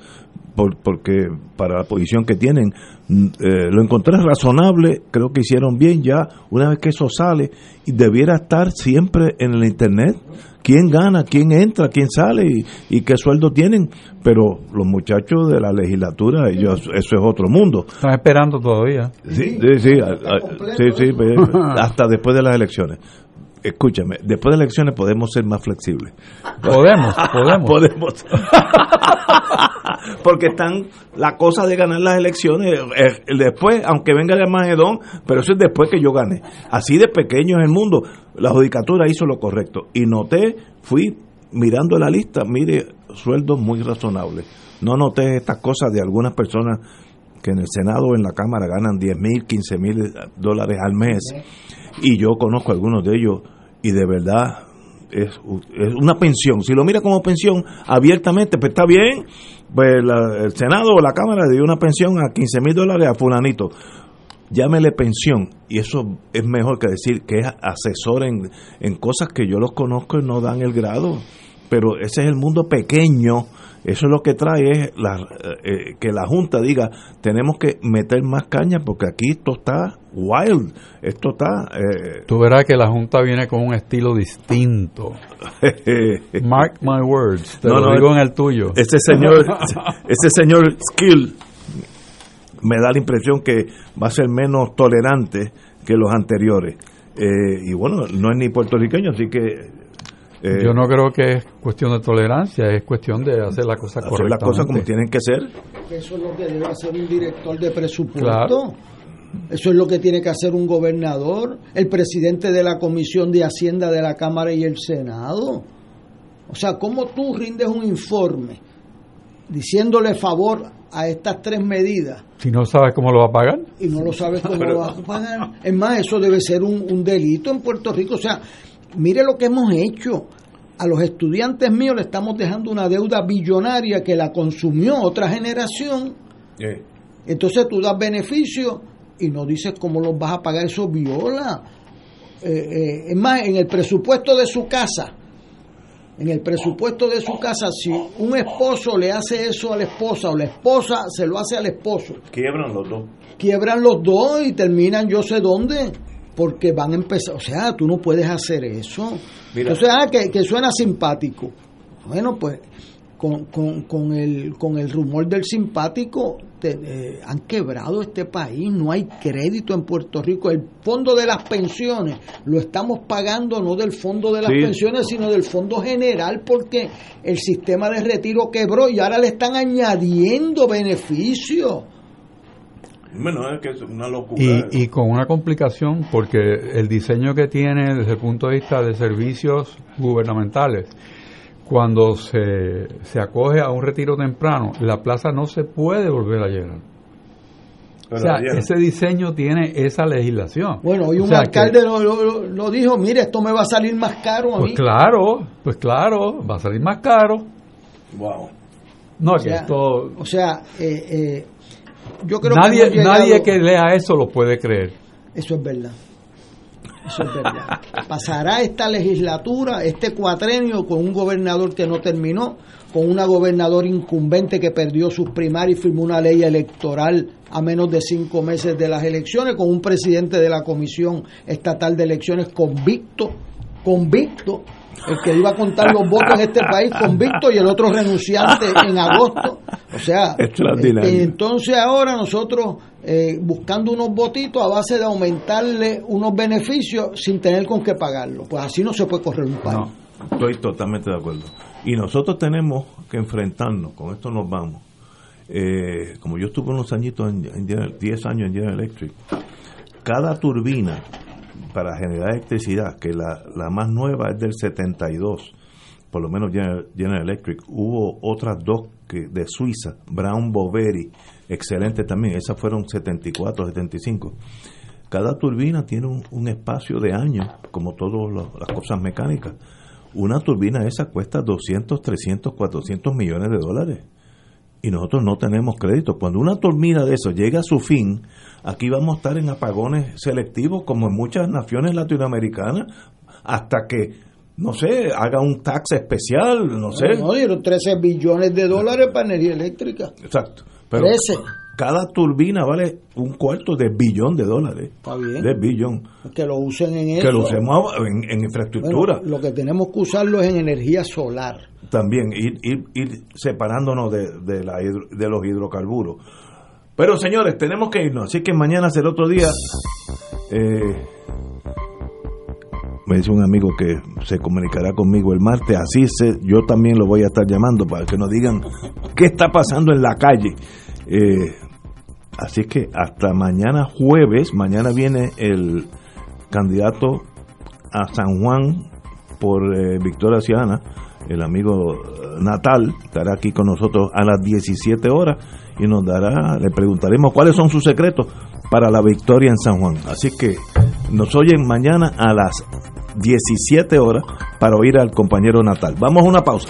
por, porque para la posición que tienen, mm, eh, lo encontré razonable, creo que hicieron bien ya, una vez que eso sale, y debiera estar siempre en el Internet, quién gana, quién entra, quién sale y, y qué sueldo tienen, pero los muchachos de la legislatura, ellos, eso es otro mundo. Están esperando todavía. Sí, sí, sí, a- a- sí, sí, ve- hasta después de las elecciones. Escúchame, después de las elecciones podemos ser más flexibles. Podemos, podemos. Podemos. Porque están la cosa de ganar las elecciones. eh, después, aunque venga el Magedón, pero eso es después que yo gane. Así de pequeño es el mundo. La judicatura hizo lo correcto. Y noté, fui mirando la lista, mire, sueldos muy razonables. No noté estas cosas de algunas personas que en el Senado o en la Cámara ganan 10 mil, 15 mil dólares al mes. Y yo conozco algunos de ellos y de verdad es, es una pensión. Si lo mira como pensión abiertamente, pues está bien. Pues la- el Senado o la Cámara le dio una pensión a 15 mil dólares a fulanito. Llámele pensión. Y eso es mejor que decir que es asesor en, en cosas que yo los conozco y no dan el grado. Pero ese es el mundo pequeño. Eso es lo que trae es la, eh, que la Junta diga, tenemos que meter más caña porque aquí esto está wild. Esto está... eh, Tú verás que la Junta viene con un estilo distinto. Mark my words, te No, lo no, digo en el tuyo. Ese señor, ese señor Skill me da la impresión que va a ser menos tolerante que los anteriores. Eh, y bueno, no es ni puertorriqueño, así que... eh, Yo no creo que es cuestión de tolerancia, es cuestión de hacer las cosas hacer las cosas como tienen que ser. Eso es lo que debe hacer un director de presupuesto. Claro. Eso es lo que tiene que hacer un gobernador, el presidente de la Comisión de Hacienda de la Cámara y el Senado. O sea, ¿cómo tú rindes un informe diciéndole favor a estas tres medidas Si no sabes cómo lo va a pagar. y no lo sabes cómo Pero- lo vas a pagar? Es más, eso debe ser un, un delito en Puerto Rico. O sea, mire lo que hemos hecho. A los estudiantes míos le estamos dejando una deuda billonaria que la consumió otra generación. Entonces tú das beneficio y no dices cómo los vas a pagar, eso viola. Eh, eh, es más, en el presupuesto de su casa, en el presupuesto de su casa, si un esposo le hace eso a la esposa o la esposa se lo hace al esposo, Quiebran los dos. quiebran los dos y terminan yo sé dónde, porque van a empezar, o sea, tú no puedes hacer eso. Mira. Entonces, ah, que, que suena simpático. Bueno, pues con, con, con, el, con el rumor del simpático te- eh, han quebrado este país, no hay crédito en Puerto Rico. El fondo de las pensiones lo estamos pagando no del fondo de las Sí. pensiones, sino del fondo general, porque el sistema de retiro quebró y ahora le están añadiendo beneficios. Bueno, es que es una locura. Y, y con una complicación, porque el diseño que tiene desde el punto de vista de servicios gubernamentales, cuando se, se acoge a un retiro temprano, la plaza no se puede volver a llenar. o sea, ese diseño tiene esa legislación. Bueno, hoy un alcalde lo, lo, lo, dijo, mire, esto me va a salir más caro a pues mí. claro, pues claro, va a salir más caro. Wow. No, o que sea, esto... O sea, eh, eh, yo creo nadie, que llegado- nadie que lea eso lo puede creer. Eso es verdad. Eso es verdad. Pasará esta legislatura, este cuatrenio, con un gobernador que no terminó, con una gobernadora incumbente que perdió sus primarias y firmó una ley electoral a menos de cinco meses de las elecciones, con un presidente de la Comisión Estatal de Elecciones convicto, convicto, el que iba a contar los votos en este país convicto y el otro renunciante en agosto. O sea, este, entonces ahora nosotros eh, buscando unos votitos a base de aumentarle unos beneficios sin tener con qué pagarlo. Pues así no se puede correr un país. No, estoy totalmente de acuerdo. Y nosotros tenemos que enfrentarnos, con esto nos vamos. Eh, como yo estuve unos añitos, en, en General- 10 años en General Electric, cada turbina para generar electricidad, que la, la más nueva es del 72, por lo menos General, Electric, hubo otras dos que de Suiza, Brown Boveri, excelente también, esas fueron 74, 75. Cada turbina tiene un, un espacio de años, como todas las cosas mecánicas. Una turbina esa cuesta 200, 300, 400 millones de dólares. Y nosotros no tenemos crédito. Cuando una turbina de eso llega a su fin, aquí vamos a estar en apagones selectivos, como en muchas naciones latinoamericanas, hasta que, no sé, haga un tax especial, no sé. No, dieron 13 billones de dólares para energía eléctrica. Exacto. Pero 13. Cada turbina vale un cuarto de billón de dólares. Está bien. De billón. Que lo usen en eso. Que lo usemos en, en infraestructura. Bueno, lo que tenemos que usarlo es en energía solar. También ir, ir, ir separándonos de, de, la hidro- de los hidrocarburos. Pero señores, tenemos que irnos. Así que mañana será otro día. Eh, me dice un amigo que se comunicará conmigo el martes. Así se, yo también lo voy a estar llamando para que nos digan qué está pasando en la calle. Eh, así que hasta mañana jueves. Mañana viene el candidato a San Juan por eh, Victoria Ciudadana, el amigo eh, Natal, estará aquí con nosotros a las 17 horas y nos dará, le preguntaremos cuáles son sus secretos para la victoria en San Juan. Así que nos oyen mañana a las 17 horas para oír al compañero Natal. Vamos a una pausa.